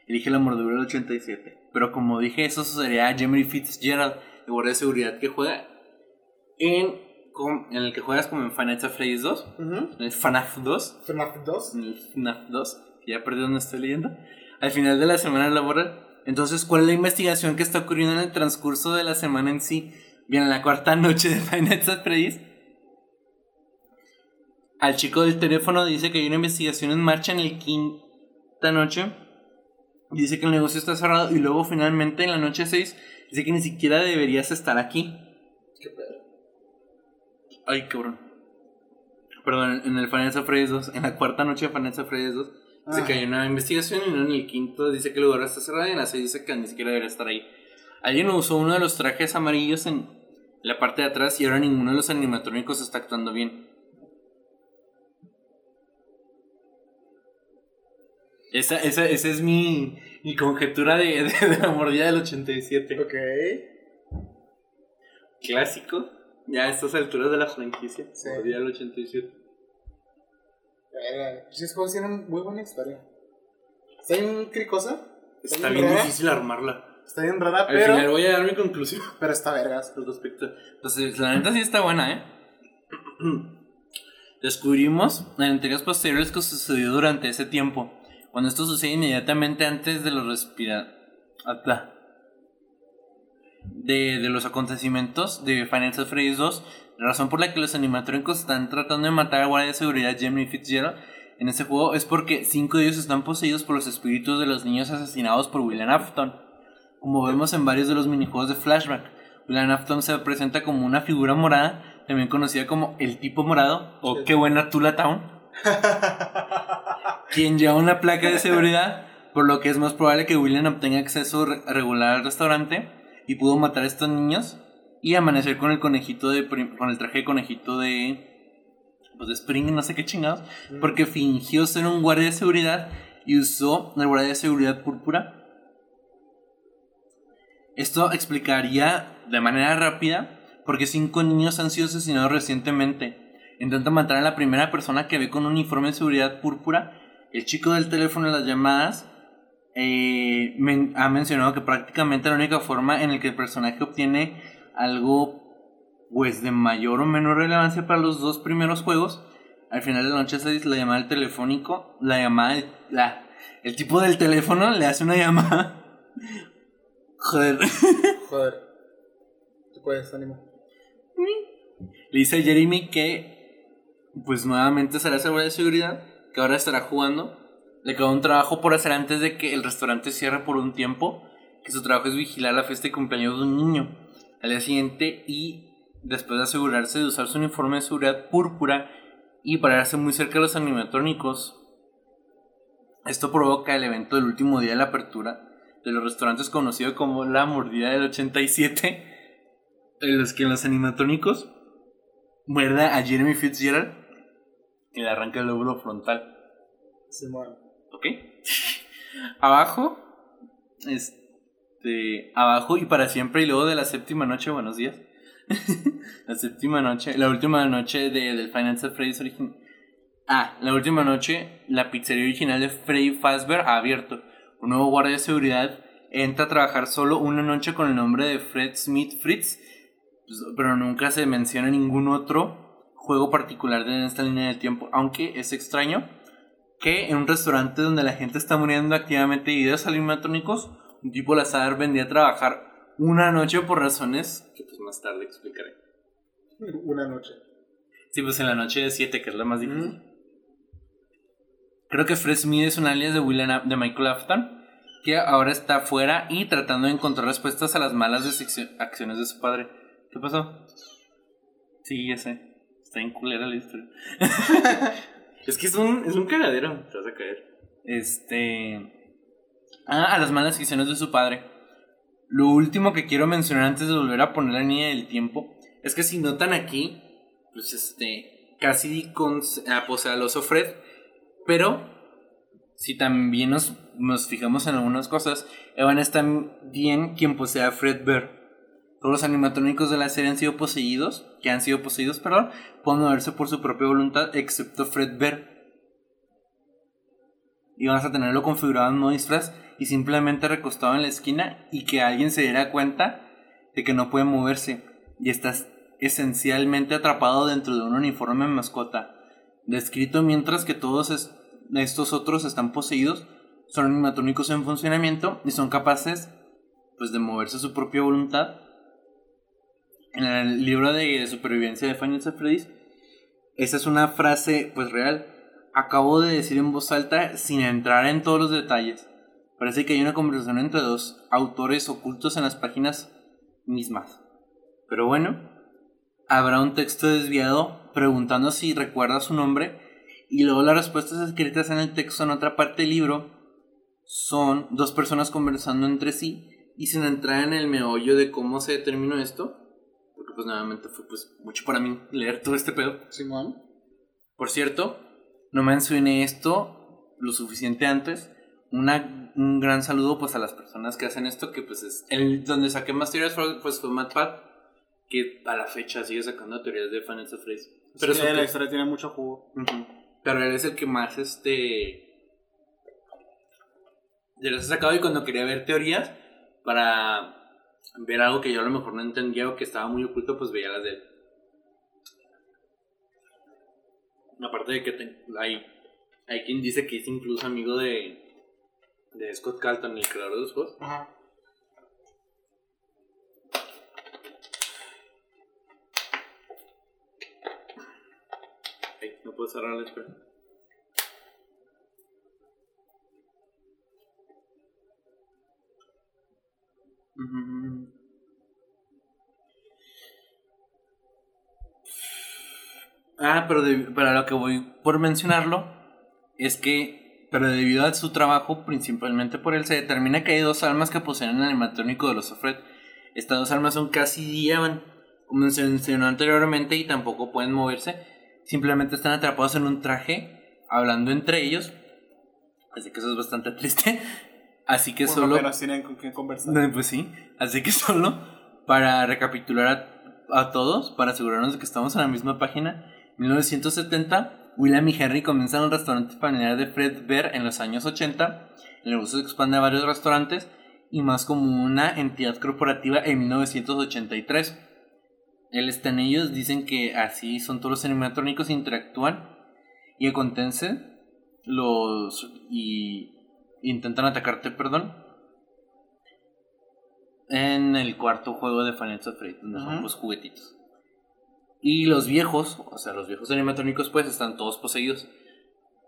elige la mordedura del 87. Pero como dije, eso sucedería a Jeremy Fitzgerald, el guardia de seguridad que juega en, en el que juegas como en Five Nights at Freddy's 2, en el FNAF 2. FNAF 2. En el FNAF 2, ya perdí donde estoy leyendo. Al final de la semana laboral entonces, ¿cuál es la investigación que está ocurriendo en el transcurso de la semana en sí? Bien, en la cuarta noche de Five Nights at Freddy's, al chico del teléfono dice que hay una investigación en marcha en el quinta noche. Dice que el negocio está cerrado y luego finalmente en la noche 6 dice que ni siquiera deberías estar aquí. ¿Qué pedo? Ay, cabrón. Perdón, en el Final Freddy's 2, en la cuarta noche de Final Freddy's 2, Dice que hay una investigación y en el quinto dice que el lugar está cerrado y en la seis dice que ni siquiera debería estar ahí. Alguien usó uno de los trajes amarillos en la parte de atrás y ahora ninguno de los animatrónicos está actuando bien. Esa, esa, esa es mi, mi conjetura de, de, la mordida del 87. Ok. Clásico. Ya a estas alturas de la franquicia. Sí. Mordida del 87. Pues esos juegos tienen muy buena historia. Está bien cricosa. Está, bien difícil armarla. Está bien rara, Al pero. final voy a dar mi conclusión. Pero está vergas. Al respecto. Entonces, la neta sí está buena, ¿eh? Descubrimos en entregas posteriores que sucedió durante ese tiempo. Cuando esto sucede inmediatamente antes de los respira... De, de los acontecimientos de Final Freddy's 2 la razón por la que los animatrónicos están tratando de matar al guardia de seguridad Jeremy Fitzgerald en este juego es porque cinco de ellos están poseídos por los espíritus de los niños asesinados por William Afton. Como vemos en varios de los minijuegos de Flashback, William Afton se presenta como una figura morada, también conocida como el tipo morado o qué buena Tula Town, quien lleva una placa de seguridad, por lo que es más probable que William obtenga acceso regular al restaurante y pudo matar a estos niños y amanecer con el conejito de con el traje de conejito de pues de Spring, no sé qué chingados, porque fingió ser un guardia de seguridad y usó el guardia de seguridad púrpura. Esto explicaría de manera rápida porque cinco niños han sido asesinados recientemente. Intenta matar a la primera persona que ve con un uniforme de seguridad púrpura. El chico del teléfono de las llamadas eh, ha mencionado que prácticamente la única forma en la que el personaje obtiene algo pues de mayor o menor relevancia para los dos primeros juegos. Al final de la noche se dice la llamada del telefónico, la llamada, la, el tipo del teléfono le hace una llamada. Joder. Joder. Tú puedes, ánimo. Le dice a Jeremy que pues nuevamente será seguridad de seguridad, que ahora estará jugando. Le quedó un trabajo por hacer antes de que el restaurante cierre por un tiempo, que su trabajo es vigilar la fiesta de cumpleaños de un niño al día siguiente y después de asegurarse de usar su uniforme de seguridad púrpura y pararse muy cerca de los animatrónicos. Esto provoca el evento del último día de la apertura de los restaurantes conocido como la mordida del 87, en los que los animatrónicos muerda a Jeremy Fitzgerald y le arranca el lóbulo frontal. Se. ¿Ok? abajo, este, abajo y para siempre y luego de la séptima noche, buenos días. la séptima noche, la última noche de, del Financial Freddy's original. Ah, la última noche, la pizzería original de Freddy Fazbear ha abierto. Un nuevo guardia de seguridad entra a trabajar solo una noche con el nombre de Fred Smith Fritz, pues, pero nunca se menciona ningún otro juego particular de esta línea de tiempo, aunque es extraño que en un restaurante donde la gente está muriendo activamente de ideas animatrónicos, un tipo la saber vendía a trabajar una noche por razones que pues más tarde explicaré. Una noche. Sí, pues en la noche de 7, que es la más difícil. Creo que Fred Smith es un alias de, William, de Michael Afton, que ahora está afuera y tratando de encontrar respuestas a las malas acciones de su padre. ¿Qué pasó? Sí, ya sé. Está en culera la historia. es que es un, es un cagadero. Te vas a caer. Este. Ah, a las malas acciones de su padre. Lo último que quiero mencionar antes de volver a poner la niña del tiempo es que si notan aquí, pues este, casi con, ah, pues, a los Fred, pero si también nos, nos fijamos en algunas cosas, Evan es también quien posee a Fred Bear. Todos los animatrónicos de la serie han sido poseídos, que han sido poseídos, perdón, pueden moverse por su propia voluntad, excepto Fred Bear. Y vamos a tenerlo configurado en modo disfraz y simplemente recostado en la esquina y que alguien se diera cuenta de que no puede moverse y estás esencialmente atrapado dentro de un uniforme mascota, descrito mientras que todos estos otros están poseídos, son animatrónicos en funcionamiento y son capaces pues de moverse a su propia voluntad. En el libro de supervivencia de Final Freddy's, esa es una frase pues real. Acabo de decir en voz alta sin entrar en todos los detalles. Parece que hay una conversación entre dos autores ocultos en las páginas mismas. Pero bueno, habrá un texto desviado preguntando si recuerda su nombre y luego las respuestas escritas en el texto en otra parte del libro son dos personas conversando entre sí y sin entrar en el meollo de cómo se determinó esto, pues nuevamente fue pues mucho para mí leer todo este pedo. Simón. Por cierto, no mencioné esto lo suficiente antes. Una, un gran saludo pues a las personas que hacen esto, que pues es el donde saqué más teorías fue, pues fue MatPat, que a la fecha sigue sacando teorías de Final Fantasy. Pero sí, la historia tiene mucho jugo. Pero él es el que más este de los he sacado y cuando quería ver teorías para ver algo que yo a lo mejor no entendía o que estaba muy oculto, pues veía las de él. Aparte de que hay, hay quien dice que es incluso amigo de, de Scott Calton, el creador de los juegos. Ajá. Ay, no puedo cerrar la espera. Ah, pero para lo que voy por mencionarlo es que, pero debido a su trabajo, principalmente por él, se determina que hay dos almas que poseen el animatrónico de los Sofred. Estas dos almas son casi diaban, como se mencionó anteriormente, y tampoco pueden moverse. Simplemente están atrapados en un traje, hablando entre ellos. Así que eso es bastante triste. Así que Bueno, solo. apenas tienen con quién conversar. No, pues sí. Así que solo para recapitular a, a todos, para asegurarnos de que estamos en la misma página. 1970, William y Henry comienzan el restaurante familiar de Fred Bear en los años 80. El negocio se expande a varios restaurantes y más como una entidad corporativa en 1983. Él está en ellos, dicen que así son todos los animatrónicos, interactúan y acontece los y intentan atacarte, perdón. En el cuarto juego de Final Fantasy, donde son los juguetitos. Y los viejos, o sea, los viejos animatrónicos, pues están todos poseídos.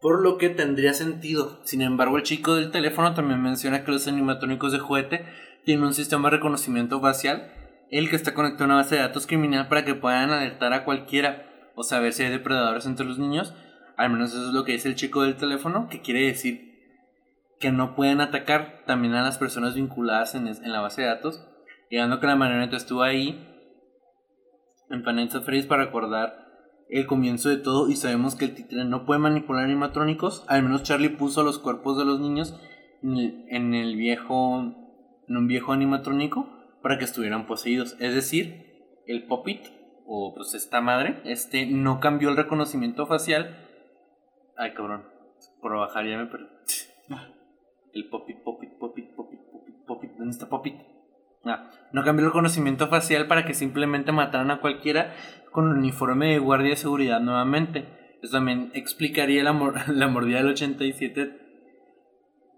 Por lo que tendría sentido. Sin embargo, el chico del teléfono también menciona que los animatrónicos de juguete tienen un sistema de reconocimiento facial, el que está conectado a una base de datos criminal para que puedan alertar a cualquiera o saber si hay depredadores entre los niños. Al menos eso es lo que dice el chico del teléfono, que quiere decir que no pueden atacar también a las personas vinculadas en, en la base de datos, llegando que la marioneta estuvo ahí en Financial Freeze para recordar el comienzo de todo y sabemos que el títere no puede manipular animatrónicos, al menos Charlie puso los cuerpos de los niños en el, en el viejo en un viejo animatrónico para que estuvieran poseídos, es decir, el Puppet o pues esta madre, este no cambió el reconocimiento facial. Ay, cabrón, por bajar ya me perdí. El Puppet, Puppet, Puppet, Puppet, Puppet, Puppet, ¿dónde está Puppet? Ah, no cambió el reconocimiento facial para que simplemente mataran a cualquiera con un uniforme de guardia de seguridad nuevamente. Eso también explicaría la, la mordida del 87,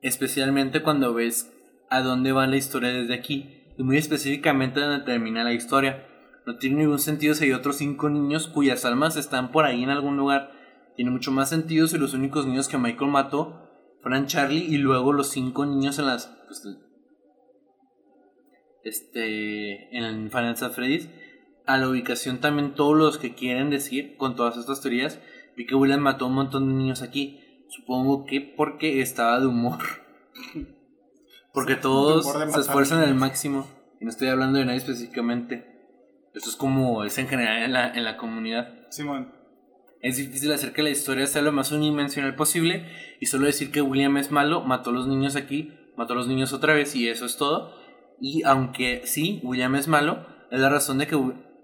especialmente cuando ves a dónde va la historia desde aquí, y muy específicamente donde termina la historia. No tiene ningún sentido si hay otros cinco niños cuyas almas están por ahí en algún lugar. Tiene mucho más sentido si los únicos niños que Michael mató fueran Charlie y luego los cinco niños en las pues, este en Final Freddy's a la ubicación también todos los que quieren decir con todas estas teorías vi que William mató a un montón de niños aquí. Supongo que porque estaba de humor. Porque todos se esfuerzan al máximo. Y no estoy hablando de nadie específicamente. Eso es como es en general en la, en la comunidad. Simón. es difícil hacer que la historia sea lo más unidimensional posible y solo decir que William es malo, mató a los niños aquí, mató a los niños otra vez y eso es todo. Y aunque sí, William es malo, es la razón de que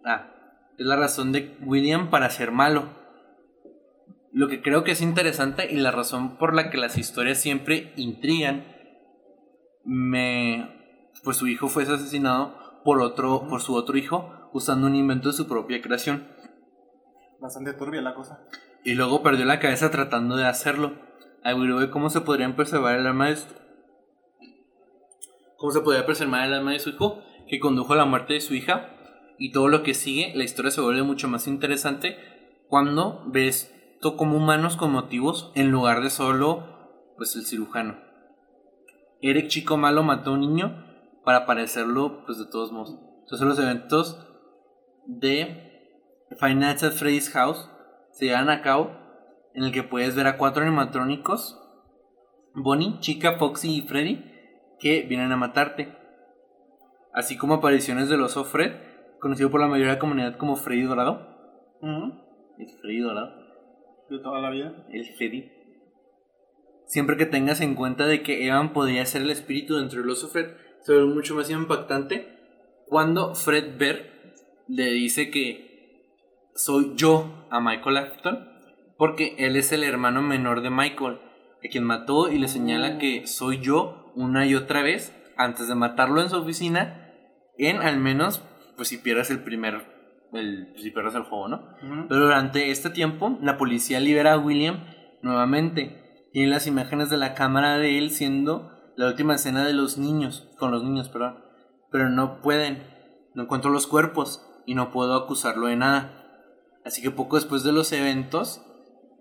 ah, es la razón de William para ser malo. Lo que creo que es interesante y la razón por la que las historias siempre intrigan me pues su hijo fue asesinado por otro por su otro hijo usando un invento de su propia creación Bastante turbia la cosa. y luego perdió la cabeza tratando de hacerlo. Averigué cómo se podrían preservar el alma de. Cómo se podría preservar el alma de su hijo, que condujo a la muerte de su hija. Y todo lo que sigue, la historia se vuelve mucho más interesante cuando ves esto como humanos con motivos en lugar de solo pues el cirujano. Eric Chico Malo mató a un niño para parecerlo pues de todos modos. Entonces los eventos de Financial Freddy's House se llevan a cabo en el que puedes ver a cuatro animatrónicos, Bonnie, Chica, Foxy y Freddy, que vienen a matarte. Así como apariciones del oso Fred, conocido por la mayoría de la comunidad como Freddy Dorado. El Freddy Dorado. De toda la vida. El Freddy. Siempre que tengas en cuenta de que Evan podría ser el espíritu dentro del oso Fred, se ve mucho más impactante cuando Fred Bear le dice que soy yo a Michael Afton, porque él es el hermano menor de Michael, a quien mató y le señala que soy yo una y otra vez antes de matarlo en su oficina, en al menos, pues si pierdas el primer, el, si pierdas el juego, ¿no? Pero durante este tiempo, la policía libera a William nuevamente. Tiene las imágenes de la cámara de él siendo la última escena de los niños, con los niños, perdón. Pero no pueden, no encuentro los cuerpos y no puedo acusarlo de nada. Así que poco después de los eventos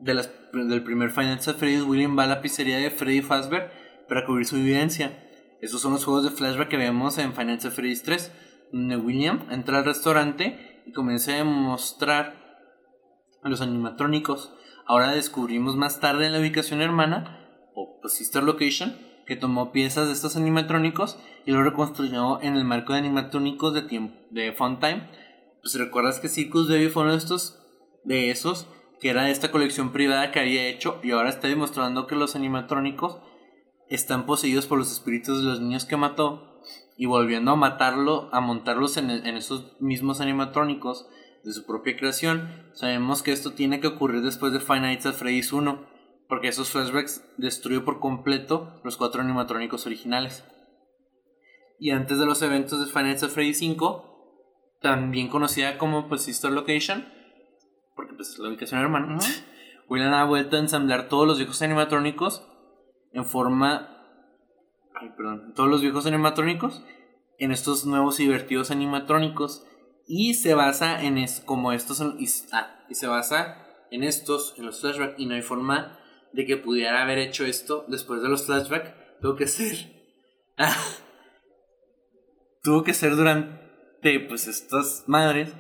de las- del primer Financial Freddy, William va a la pizzería de Freddy Fazbear para cubrir su evidencia. Esos son los juegos de flashback que vemos en Financial Freddy's 3, donde William entra al restaurante y comienza a demostrar a los animatrónicos. Ahora descubrimos más tarde en la ubicación hermana, o pues, sister location, que tomó piezas de estos animatrónicos y lo reconstruyó en el marco de animatrónicos de, tiempo, de Funtime. Pues recuerdas que Circus Baby fue uno de estos, de esos, que era de esta colección privada que había hecho y ahora está demostrando que los animatrónicos están poseídos por los espíritus de los niños que mató y volviendo a matarlo, a montarlos en, en esos mismos animatrónicos de su propia creación. Sabemos que esto tiene que ocurrir después de Five Nights at Freddy's 1, porque esos flashbacks destruyen por completo los cuatro animatrónicos originales. Y antes de los eventos de Five Nights at Freddy's 5, también conocida como pues, Sister Location, porque pues es la ubicación hermana. William ha vuelto a ensamblar todos los viejos animatrónicos en forma. Ay, perdón. Todos los viejos animatrónicos en estos nuevos y divertidos animatrónicos. Y se basa en es, como estos. son- Y, ah, y se basa en estos, en los flashbacks. Y no hay forma de que pudiera haber hecho esto después de los flashbacks. Tuvo que ser. Ah, tuvo que ser durante pues estas madres.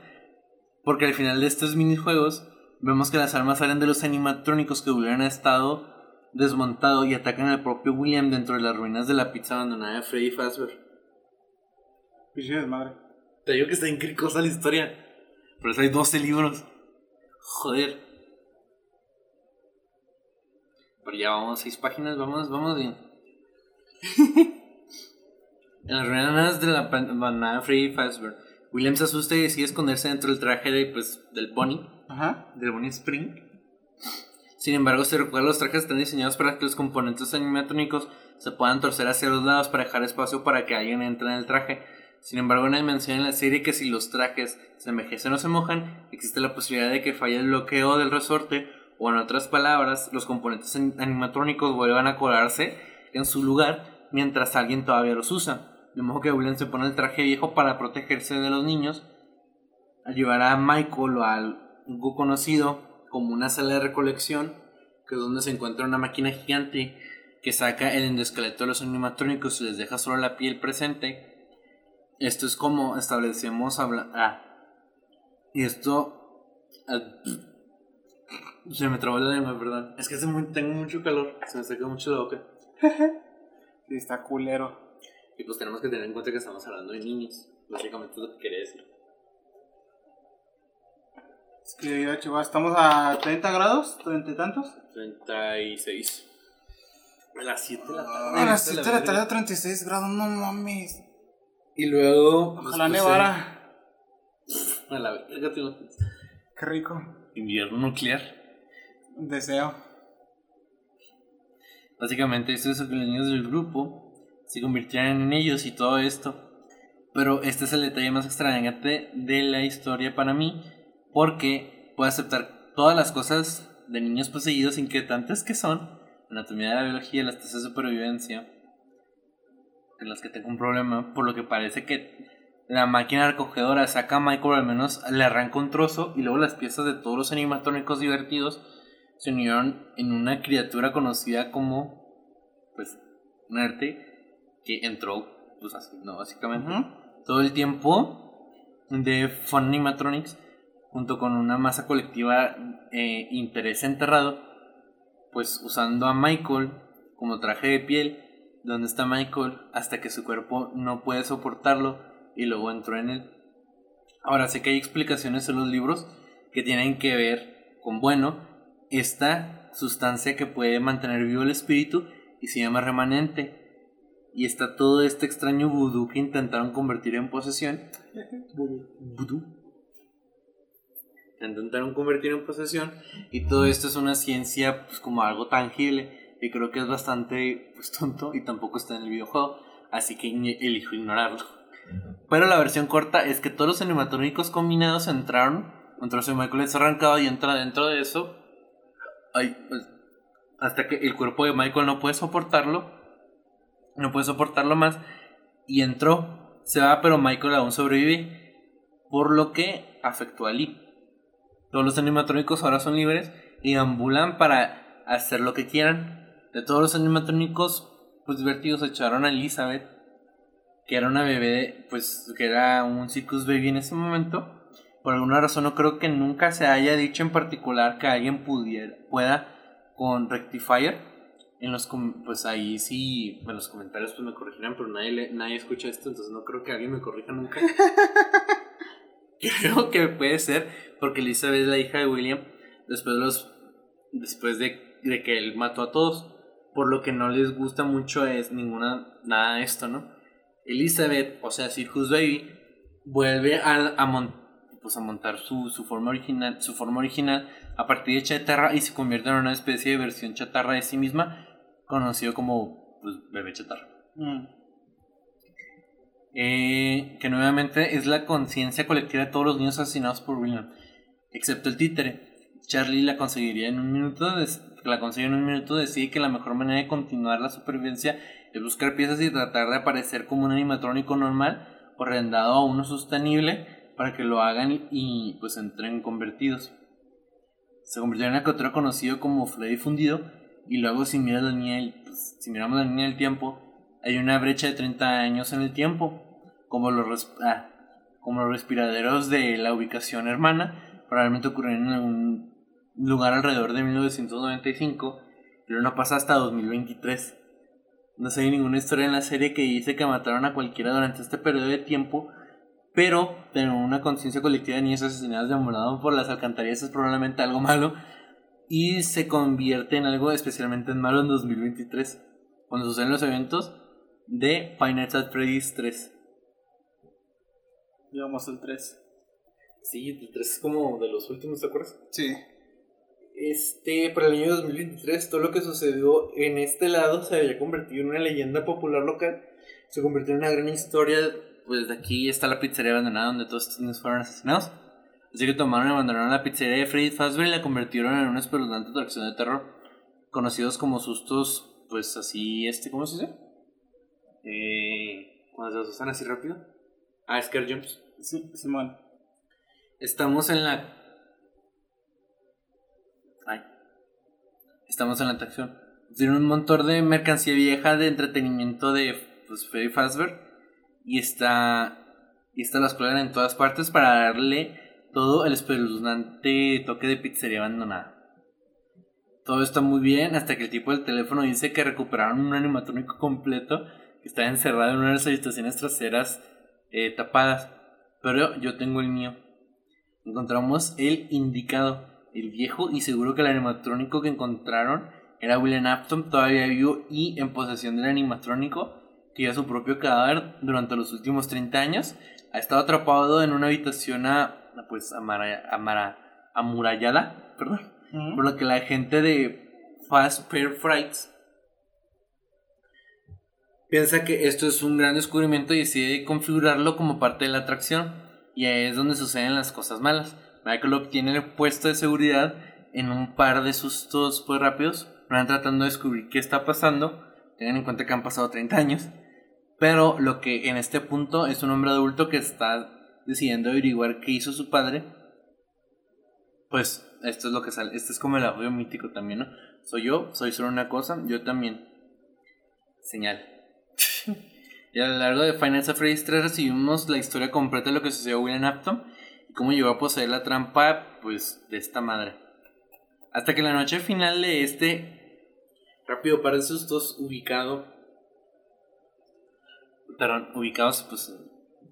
Porque al final de estos minijuegos vemos que las armas salen de los animatrónicos que hubieran estado desmontado y atacan al propio William dentro de las ruinas de la pizza abandonada de Freddy Fazbear. Piche desmadre. Te digo que está incricosa la historia. Por eso hay 12 libros. Joder. Pero ya vamos, 6 páginas, vamos, vamos bien. en las ruinas de la abandonada de Freddy Fazbear, William se asusta y decide esconderse dentro del traje de, pues, del Pony. Ajá. Del Bonnie Spring. Sin embargo, se recuerda los trajes están diseñados para que los componentes animatrónicos se puedan torcer hacia los lados para dejar espacio para que alguien entre en el traje. Sin embargo, nadie menciona en la serie que si los trajes se envejecen o se mojan, existe la posibilidad de que falle el bloqueo del resorte o en otras palabras, los componentes animatrónicos vuelvan a colarse en su lugar mientras alguien todavía los usa. De modo que William se pone el traje viejo para protegerse de los niños. Llevará a Michael o a algo conocido como una sala de recolección, que es donde se encuentra una máquina gigante que saca el endosqueleto de los animatrónicos y les deja solo la piel presente. Esto es como establecemos habla ah. Y esto ah, se me trabó la lengua, perdón. Es que tengo mucho calor, se me saca mucho la boca. sí, está culero. Y pues tenemos que tener en cuenta que estamos hablando de niños. Básicamente es lo que quería decir. Es que ya, chaval, estamos a 30 grados, ¿30 y tantos? 36. A las 7 de la tarde. A las 7 de la tarde, 36 grados, no mames. Y luego. Ojalá nevara. A la verga, tío. Qué rico. Invierno nuclear. Deseo. Básicamente, esto es lo que los niños del grupo se convirtieran en ellos y todo esto. Pero este es el detalle más extrañante de la historia para mí porque puede aceptar todas las cosas de niños poseídos inquietantes que son, anatomía de la biología, las tasas de supervivencia, en las que tengo un problema, por lo que parece que la máquina recogedora saca a Michael, al menos le arranca un trozo y luego las piezas de todos los animatrónicos divertidos se unieron en una criatura conocida como, pues, Nerte, que entró, pues así, ¿no? Básicamente, todo el tiempo de Fun Animatronics junto con una masa colectiva eh, interés enterrado, pues usando a Michael como traje de piel, donde está Michael hasta que su cuerpo no puede soportarlo y luego entró en él. Ahora sé que hay explicaciones en los libros que tienen que ver con, bueno, esta sustancia que puede mantener vivo el espíritu y se llama remanente. Y está todo este extraño vudú que intentaron convertir en posesión. Intentaron convertir en posesión y todo esto es una ciencia pues como algo tangible y creo que es bastante pues tonto y tampoco está en el videojuego así que elijo ignorarlo. Pero la versión corta es que todos los animatrónicos combinados entraron trozo de Michael es arrancado y entra dentro de eso. Ay, pues, hasta que el cuerpo de Michael no puede soportarlo no puede soportarlo más y entró. Se va pero Michael aún sobrevive por lo que afectó a Lee todos los animatrónicos ahora son libres y ambulan para hacer lo que quieran. De todos los animatrónicos, pues divertidos, echaron a Elizabeth, que era una bebé, pues que era un circus baby en ese momento. Por alguna razón no creo que nunca se haya dicho en particular que alguien pudiera, pueda con Rectifier. En los pues ahí sí, en los comentarios pues me corregirán, pero nadie, nadie escucha esto, entonces no creo que alguien me corrija nunca. Creo que puede ser porque Elizabeth es la hija de William después de, los, después de, que él mató a todos. Por lo que no les gusta mucho es ninguna nada de esto, ¿no? Elizabeth, o sea, Circus Baby, vuelve a, pues a montar su, su, forma original, su forma original a partir de chatarra y se convierte en una especie de versión chatarra de sí misma, conocido como pues, bebé chatarra. Mm. Eh, que nuevamente es la conciencia colectiva de todos los niños asesinados por William, excepto el títere. Charlie la conseguiría en un minuto, la consigue en un minuto, decide que la mejor manera de continuar la supervivencia es buscar piezas y tratar de aparecer como un animatrónico normal o rendado a uno sostenible para que lo hagan y, pues entren convertidos. Se convirtió en criatura conocido como Freddy Fundido y luego si miras la línea, pues, si miramos la línea del tiempo, hay una brecha de 30 años en el tiempo, como los, ah, como los respiraderos de la ubicación hermana, probablemente ocurrieron en un lugar alrededor de 1995, pero no pasa hasta 2023. No sé, hay ninguna historia en la serie que dice que mataron a cualquiera durante este periodo de tiempo, pero tener una conciencia colectiva de niños asesinados demorados por las alcantarillas es probablemente algo malo y se convierte en algo especialmente malo en 2023, cuando suceden los eventos de Final Nights at Freddy's 3. Digamos el 3. Sí, el 3 es como de los últimos, ¿te acuerdas? Sí. Este, para el año 2023, todo lo que sucedió en este lado se había convertido en una leyenda popular local. Se convirtió en una gran historia. Pues de aquí está la pizzería abandonada donde todos estos niños fueron asesinados. Así que tomaron y abandonaron la pizzería de Freddy Fazbear y la convirtieron en una espeluznante atracción de terror. Conocidos como sustos, pues así, este, ¿cómo se dice? Eh, cuando se asustan así rápido. Ah, Scare Jumps. Sí, Simón. Estamos en la Ay. Estamos en la atracción. Tiene un montón de mercancía vieja de entretenimiento de pues, Freddy Fazbear. Y está. Y está las cuelgan en todas partes para darle todo el espeluznante toque de pizzería abandonada. Todo está muy bien hasta que el tipo del teléfono dice que recuperaron un animatrónico completo que está encerrado en una de las habitaciones traseras eh, tapadas. Pero yo tengo el mío. Encontramos el indicado el viejo y seguro que el animatrónico que encontraron era William Afton todavía vivo y en posesión del animatrónico que ya su propio cadáver durante los últimos 30 años. Ha estado atrapado en una habitación a, pues amurallada perdón, por lo que la gente de Fast Fair Frights piensa que esto es un gran descubrimiento y decide configurarlo como parte de la atracción y ahí es donde suceden las cosas malas Michael obtiene el puesto de seguridad en un par de sustos pues rápidos. Van tratando de descubrir qué está pasando. Tengan en cuenta que han pasado 30 años. Pero lo que en este punto es un hombre adulto que está decidiendo averiguar qué hizo su padre. Pues esto es lo que sale. Este es como el audio mítico también, ¿no? Soy yo, soy solo una cosa, yo también. Señal. Y a lo largo de Final Fantasy 3 recibimos la historia completa de lo que sucedió a William Afton cómo llegó a poseer la trampa, pues, de esta madre. Hasta que la noche final de este rápido par de sustos ubicado, perdón, ubicados, pues,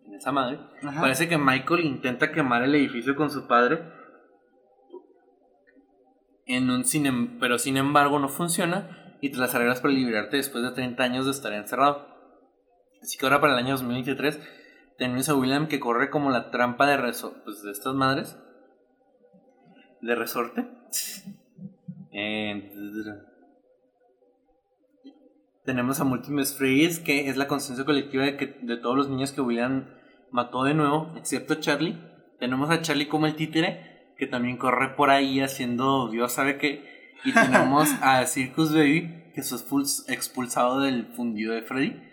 en esa madre, parece que Michael intenta quemar el edificio con su padre. En un cine, pero sin embargo no funciona y te las arreglas para liberarte después de 30 años de estar encerrado. Así que ahora para el año 2023 tenemos a William que corre como la trampa de pues, de estas madres. De resorte. tenemos a Múltiples Freeze, que es la conciencia colectiva de, que, de todos los niños que William mató de nuevo, excepto Charlie. Tenemos a Charlie como el títere, que también corre por ahí haciendo Dios sabe qué. Y tenemos a Circus Baby, que es expulsado del fundido de Freddy.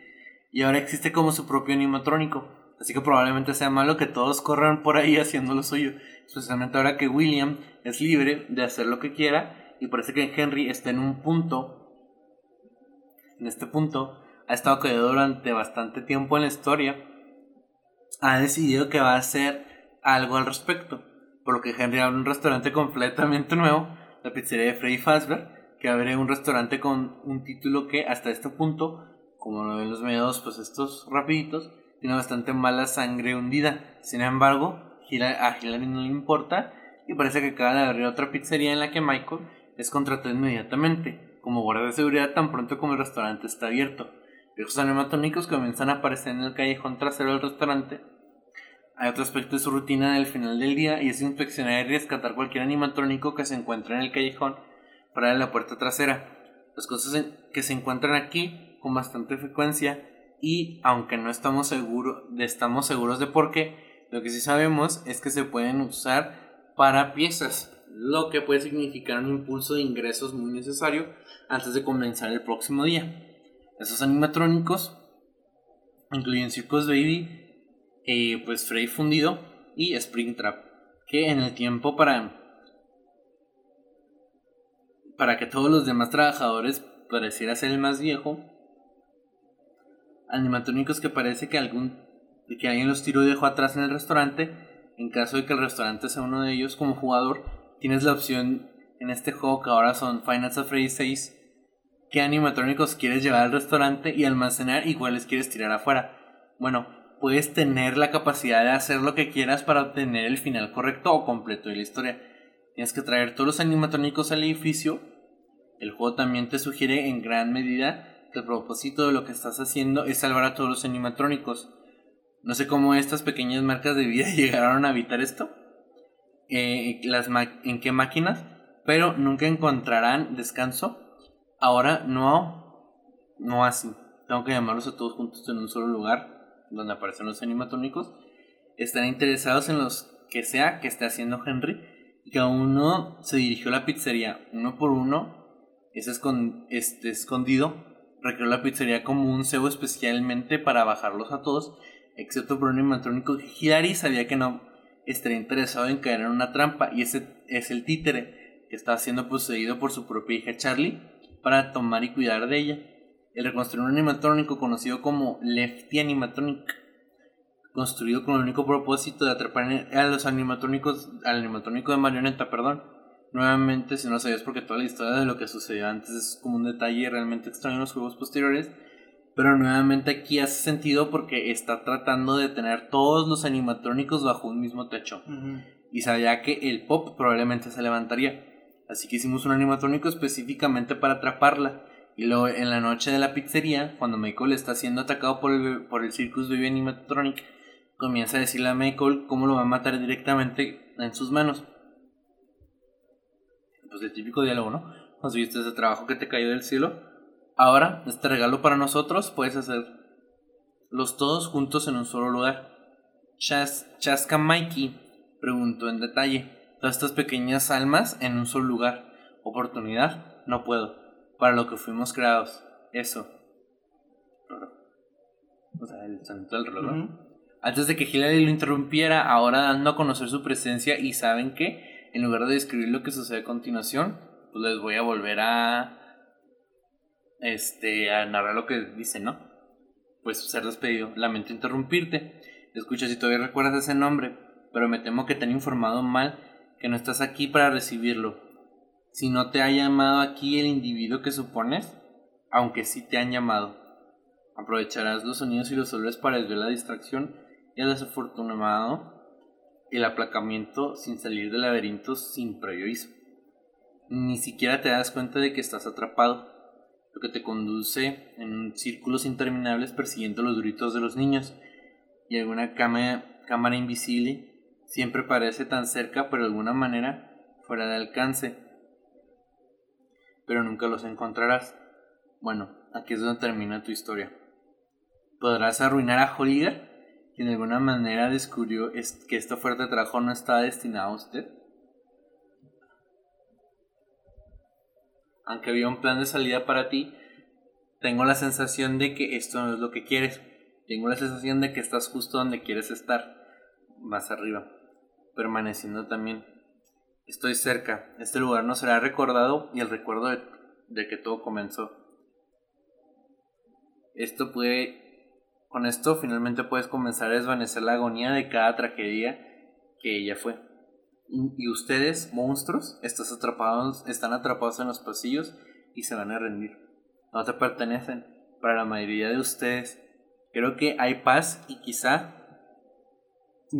Y ahora existe como su propio animatrónico. Así que probablemente sea malo que todos corran por ahí haciendo lo suyo. Especialmente ahora que William es libre de hacer lo que quiera. Y parece que Henry está en un punto. En este punto. Ha estado callado durante bastante tiempo en la historia. Ha decidido que va a hacer algo al respecto. Por lo que Henry abre un restaurante completamente nuevo. La pizzería de Freddy Fazbear. Que abre un restaurante con un título que hasta este punto. Como lo ven los medios, pues estos rapiditos tiene bastante mala sangre hundida. Sin embargo, a Hillary no le importa y parece que acaba de abrir otra pizzería en la que Michael es contratado inmediatamente, como guardia de seguridad tan pronto como el restaurante está abierto. Viejos animatónicos comienzan a aparecer en el callejón trasero del restaurante. Hay otro aspecto de su rutina del final del día y es inspeccionar y rescatar cualquier animatrónico que se encuentre en el callejón para la puerta trasera. Las cosas que se encuentran aquí con bastante frecuencia y aunque no estamos, seguros estamos seguros de por qué, lo que sí sabemos es que se pueden usar para piezas, lo que puede significar un impulso de ingresos muy necesario antes de comenzar el próximo día. Esos animatrónicos incluyen Circus Baby, eh, pues Frey Fundido y Springtrap, que en el tiempo para para que todos los demás trabajadores pareciera ser el más viejo, animatrónicos que parece que algún que alguien los tiró y dejó atrás en el restaurante. En caso de que el restaurante sea uno de ellos como jugador, tienes la opción en este juego que ahora son Final Fantasy 6 qué animatrónicos quieres llevar al restaurante y almacenar y cuáles quieres tirar afuera. Bueno, puedes tener la capacidad de hacer lo que quieras para obtener el final correcto o completo de la historia. Tienes que traer todos los animatrónicos al edificio. El juego también te sugiere en gran medida el propósito de lo que estás haciendo es salvar a todos los animatrónicos. No sé cómo estas pequeñas marcas de vida llegaron a evitar esto. Eh, en qué máquinas, pero nunca encontrarán descanso. Ahora no, no así. Tengo que llamarlos a todos juntos en un solo lugar donde aparecen los animatrónicos. Están interesados en los que sea que esté haciendo Henry. Y cada uno se dirigió a la pizzería, uno por uno. Ese este escondido recreó la pizzería como un cebo especialmente para bajarlos a todos, excepto por un animatrónico Hidari sabía que no estaría interesado en caer en una trampa, y ese es el títere que está siendo poseído por su propia hija Charlie para tomar y cuidar de ella. El reconstruir un animatrónico conocido como Lefty Animatronic, construido con el único propósito de atrapar a los animatrónicos, al animatrónico de marioneta, perdón, Nuevamente, si no lo sabías, porque toda la historia de lo que sucedió antes es como un detalle realmente extraño en los juegos posteriores. Pero nuevamente aquí hace sentido porque está tratando de tener todos los animatrónicos bajo un mismo techo. Y sabía que el pop probablemente se levantaría. Así que hicimos un animatrónico específicamente para atraparla. Y luego en la noche de la pizzería, cuando Michael está siendo atacado por el, por el Circus Baby Animatronic, comienza a decirle a Michael cómo lo va a matar directamente en sus manos pues el típico diálogo, ¿no? Conseguiste ese trabajo que te cayó del cielo. Ahora, este regalo para nosotros, puedes hacer los todos juntos en un solo lugar. Chas Chaska Mikey preguntó en detalle. Todas estas pequeñas almas en un solo lugar. Oportunidad, no puedo. Para lo que fuimos creados. Eso. O sea, el santo del reloj. Antes de que Hillary lo interrumpiera, ahora dando a conocer su presencia y saben que en lugar de describir lo que sucede a continuación, pues les voy a volver a este a narrar lo que dice, ¿no? Pues ser despedido. Lamento interrumpirte. Escucha si todavía recuerdas ese nombre, pero me temo que te han informado mal que no estás aquí para recibirlo. Si no te ha llamado aquí el individuo que supones, aunque sí te han llamado. Aprovecharás los sonidos y los olores para desviar la distracción y al desafortunado el aplacamiento sin salir del laberinto sin previo aviso. Ni siquiera te das cuenta de que estás atrapado, lo que te conduce en círculos interminables persiguiendo los gritos de los niños y alguna cámara, cámara invisible siempre parece tan cerca pero de alguna manera fuera de alcance. Pero nunca los encontrarás. Bueno, aquí es donde termina tu historia. ¿Podrás arruinar a Holliger? Que de alguna manera descubrió que esta oferta de trabajo no estaba destinada a usted? Aunque había un plan de salida para ti, tengo la sensación de que esto no es lo que quieres. Tengo la sensación de que estás justo donde quieres estar, más arriba, permaneciendo también. Estoy cerca, este lugar no será recordado y el recuerdo de, de que todo comenzó. Esto puede con esto finalmente puedes comenzar a desvanecer la agonía de cada tragedia que ella fue. Y ustedes, monstruos, estás atrapados, están atrapados en los pasillos y se van a rendir. No te pertenecen. Para la mayoría de ustedes, creo que hay paz y quizá,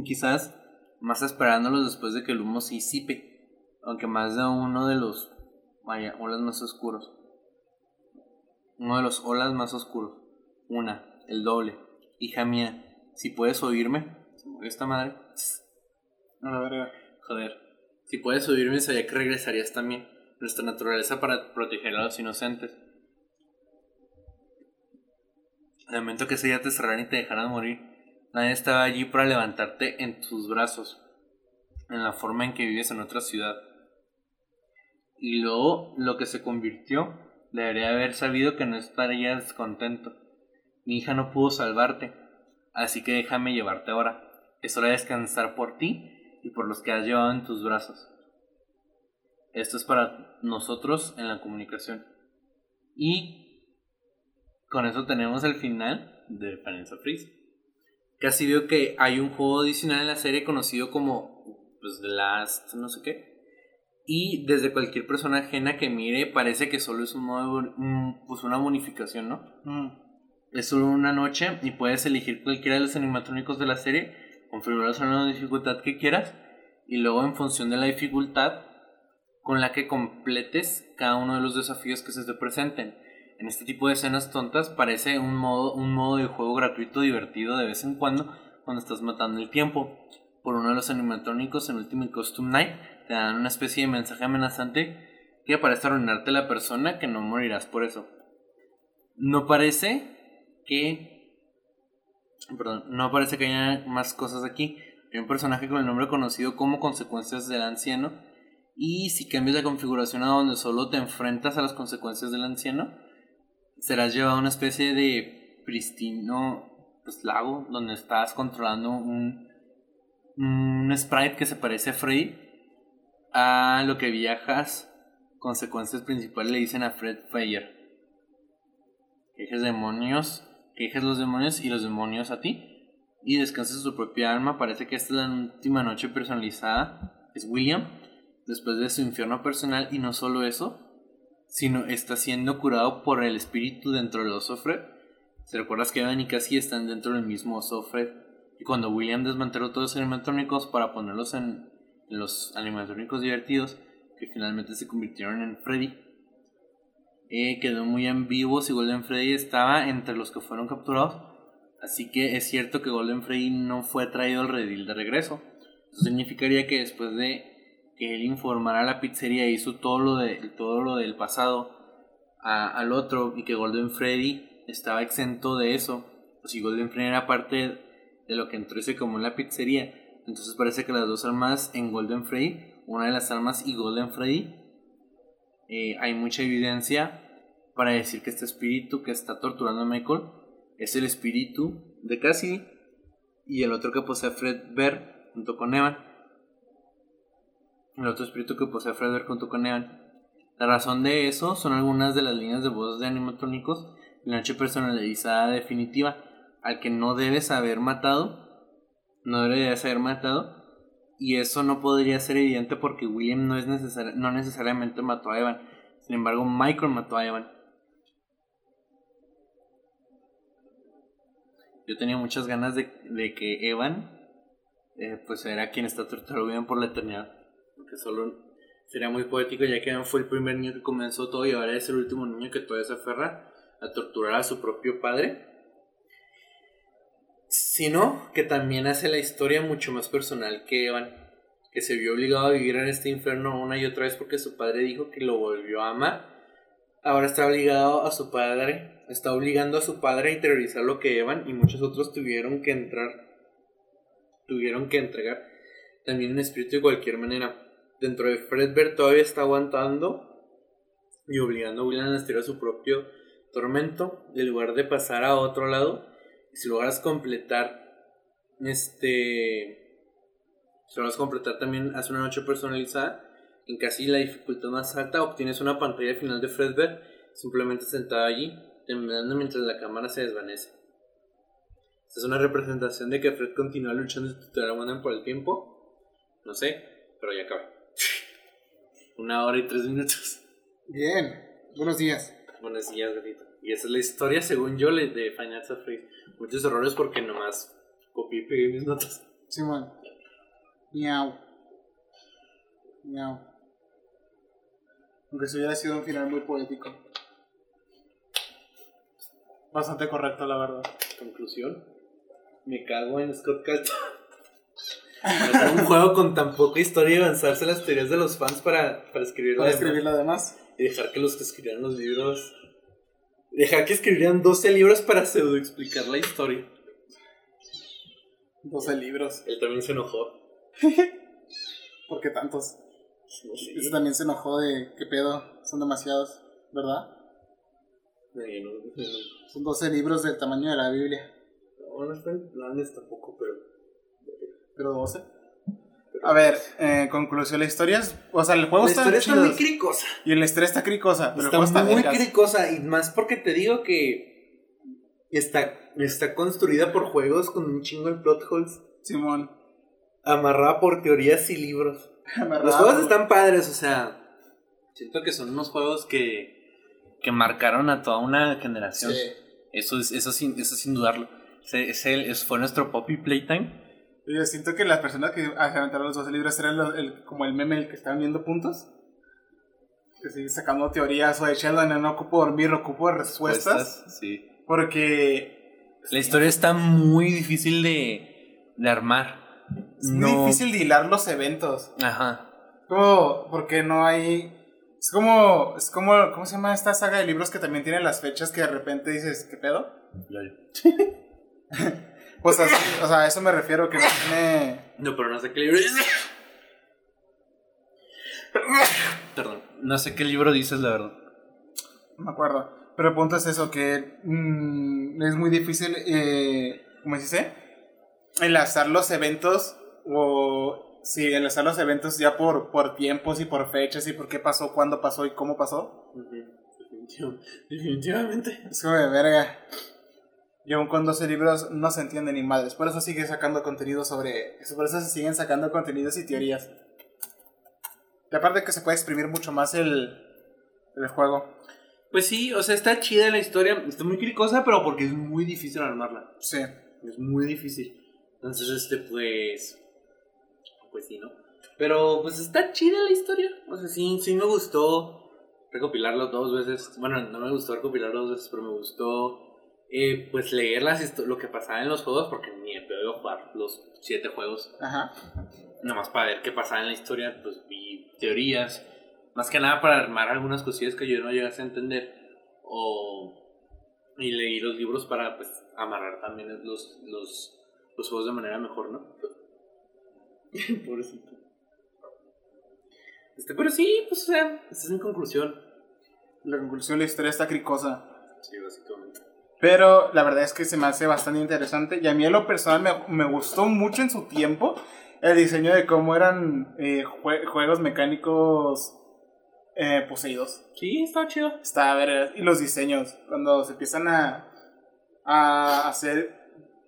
quizás más esperándolos después de que el humo se disipe. Aunque más de uno de los, vaya, olas más oscuros. Uno de los olas más oscuros. Una, el doble. Hija mía, si puedes oírme, se murió esta madre. A la verga. Joder. Si puedes oírme, sabía que regresarías también. Nuestra naturaleza para proteger a los inocentes. Al momento que ese día te cerraran y te dejaran morir, nadie estaba allí para levantarte en tus brazos, en la forma en que vives en otra ciudad. Y luego lo que se convirtió, debería haber sabido que no estarías contento mi hija no pudo salvarte, así que déjame llevarte ahora. Es hora de descansar por ti y por los que has llevado en tus brazos. Esto es para nosotros en la comunicación. Y con eso tenemos el final de Financial Freeze. Casi veo que hay un juego adicional en la serie conocido como pues, Last no sé qué. Y desde cualquier persona ajena que mire, parece que solo es un modo, pues una bonificación, ¿no? Mm. Es solo una noche y puedes elegir cualquiera de los animatrónicos de la serie, configurarlos en la dificultad que quieras y luego en función de la dificultad con la que completes cada uno de los desafíos que se te presenten. En este tipo de escenas tontas parece un modo, un modo de juego gratuito divertido de vez en cuando cuando estás matando el tiempo. Por uno de los animatrónicos en Ultimate Costume Night te dan una especie de mensaje amenazante que parece arruinarte la persona que no morirás por eso. No parece que... Perdón, no parece que haya más cosas aquí. Hay un personaje con el nombre conocido como Consecuencias del Anciano. Y si cambias la configuración a donde solo te enfrentas a las consecuencias del anciano, serás llevado a una especie de pristino pues, lago donde estás controlando un, un sprite que se parece a Freddy. A lo que viajas, consecuencias principales le dicen a Fred Fayer. Que dejes demonios, que dejes los demonios y los demonios a ti. Y descanses su propia alma. Parece que esta es la última noche personalizada. Es William. Después de su infierno personal. Y no solo eso. Sino está siendo curado por el espíritu dentro del oso Fred. ¿Se recuerdas que Evan y Cassie están dentro del mismo oso Fred? Y cuando William desmanteló todos los animatrónicos para ponerlos en los animatrónicos divertidos, que finalmente se convirtieron en Freddy, eh, quedó muy ambiguo si Golden Freddy estaba entre los que fueron capturados. Así que es cierto que Golden Freddy no fue traído al redil de regreso. Eso significaría que después de que él informara a la pizzería e hizo todo lo, de, todo lo del pasado al otro y que Golden Freddy estaba exento de eso, o si Golden Freddy era parte de lo que entró y se en la pizzería, entonces parece que las dos almas en Golden Freddy, una de las almas y Golden Freddy, eh, hay mucha evidencia para decir que este espíritu que está torturando a Michael es el espíritu de Cassidy y el otro que posee Fred Bear junto con Evan. El otro espíritu que posee Fred Bear junto con Evan. La razón de eso son algunas de las líneas de voz de animatrónicos de la noche personalizada definitiva al que no debes haber matado, no deberías haber matado, y eso no podría ser evidente porque William no, es necesari- no necesariamente mató a Evan, sin embargo Michael mató a Evan. Yo tenía muchas ganas de, de que Evan eh, pues era quien está torturando a William por la eternidad, porque solo sería muy poético ya que Evan fue el primer niño que comenzó todo y ahora es el último niño que todavía se aferra a torturar a su propio padre sino que también hace la historia mucho más personal que Evan, que se vio obligado a vivir en este infierno una y otra vez porque su padre dijo que lo volvió a amar. Ahora está obligado a su padre, está obligando a su padre a interiorizar lo que Evan y muchos otros tuvieron que entrar, tuvieron que entregar también un espíritu de cualquier manera. Dentro de Fredbear todavía está aguantando y obligando a William a estirar su propio tormento, en lugar de pasar a otro lado si logras completar este si logras completar también hace una noche personalizada. En casi la dificultad más alta obtienes una pantalla final de Fredbear simplemente sentada allí temblando mientras la cámara se desvanece. Esta es una representación de que Fred continúa luchando y tutear a Wanda por el tiempo. No sé pero ya acabé. Una hora y tres minutos. Bien, buenos días. Buenos días, gatito. Y esa es la historia, según yo, de Financial Freeze. Muchos errores porque nomás copié y pegué mis notas. Simón. Miau. Miau. Aunque eso hubiera sido un final muy poético. Bastante correcto, la verdad. Conclusión. Me cago en Scott Calton. Hacer un juego con tan poca historia y avanzarse las teorías de los fans para, para escribir Para escribir lo demás. Y dejar que los que escribieran los libros. Dejar que escribieran 12 libros para pseudo explicar la historia. 12 libros. Él también se enojó. ¿Por qué tantos? No sé. Ese también se enojó de qué pedo. Son demasiados, ¿verdad? No, no, no. Son 12 libros del tamaño de la Biblia. No, no están grandes tampoco, pero. Pero 12. A ver, eh, conclusión, la historia es. O sea, el juego La está historia está chido. muy cricosa. Y la historia está cricosa. Pero Está, el juego está muy vergas. cricosa. Y más porque te digo que. Está, está construida por juegos con un chingo de plot holes. Simón. Amarrada por teorías y libros. Los juegos están padres, o sea. Siento que son unos juegos que, que marcaron a toda una generación. Sí. Eso, es, eso, sin, eso sin dudarlo. Ese- Es el, es- fue nuestro Poppy Playtime. Yo siento que las personas que aventaron los 12 libros eran los- el- como el meme el que estaban viendo puntos. Que sigue sacando teorías o de Sheldon, no ocupo dormir, ocupo respuestas. Sí. Porque La historia está muy difícil de, de armar. es muy No- difícil de hilar los eventos. Ajá. Como, porque no hay. Es como, es como, ¿cómo se llama esta saga de libros que también tiene las fechas que de repente dices, ¿qué pedo? Pues así, o sea, a eso me refiero, que no tiene... No, pero no sé qué libro dice. Perdón. No sé qué libro dices, la verdad. No me acuerdo. Pero el punto es eso, que mm, es muy difícil, eh, ¿cómo se dice? Enlazar los eventos o... Sí, enlazar los eventos ya por, por tiempos y por fechas y por qué pasó, cuándo pasó y cómo pasó. Definitivamente. Es como de verga. Y aún con 12 libros no se entiende ni madres. Por eso sigue sacando contenido sobre... Por eso se siguen sacando contenidos y teorías. Y aparte que se puede exprimir mucho más el, el juego. Pues sí, o sea, está chida la historia. Está muy cricosa, pero porque es muy difícil armarla. Sí. Es muy difícil. Entonces, este, pues. Pues sí, ¿no? Pero, pues está chida la historia. O sea, sí, sí me gustó recopilarlo dos veces. Bueno, no me gustó recopilarlo dos veces, pero me gustó. Eh, pues leer las lo que pasaba en los juegos, porque ni pedo iba a jugar los siete juegos. Ajá. Nada más para ver qué pasaba en la historia, pues vi teorías. Más que nada para armar algunas cosillas que yo no llegase a entender. O. Y leí los libros para, pues, amarrar también los, los, los juegos de manera mejor, ¿no? Pobrecito. Este, pero sí, pues, o sea, esta es mi conclusión. La conclusión, la historia está cricosa. Sí, básicamente. Pero la verdad es que se me hace bastante interesante. Y a mí en lo personal me, me gustó mucho en su tiempo el diseño de cómo eran eh, jue- juegos mecánicos eh, poseídos. Sí, está chido. Está a ver, y los diseños, cuando se empiezan a, a hacer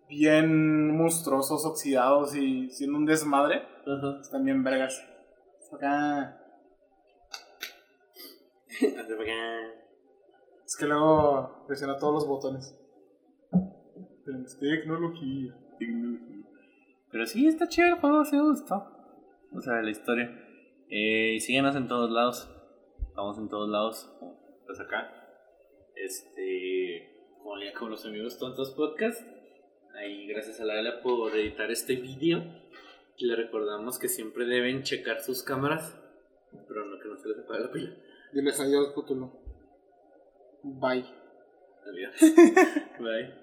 bien monstruosos, oxidados y siendo un desmadre, Ajá. están bien vergas. Acá, es que luego presiona todos los botones. Tenemos tecnología. Pero sí, está chido el juego, sí me gustó. O sea, la historia. Eh, síguenos en todos lados. Estamos en todos lados. Pues acá. Este. Como ya con los amigos tontos podcast. Ahí gracias a Laila por editar este vídeo. Y le recordamos que siempre deben checar sus cámaras. Pero no que no se les apague la pila. Diles adiós, Cthulhu. Bye. Adiós. Bye.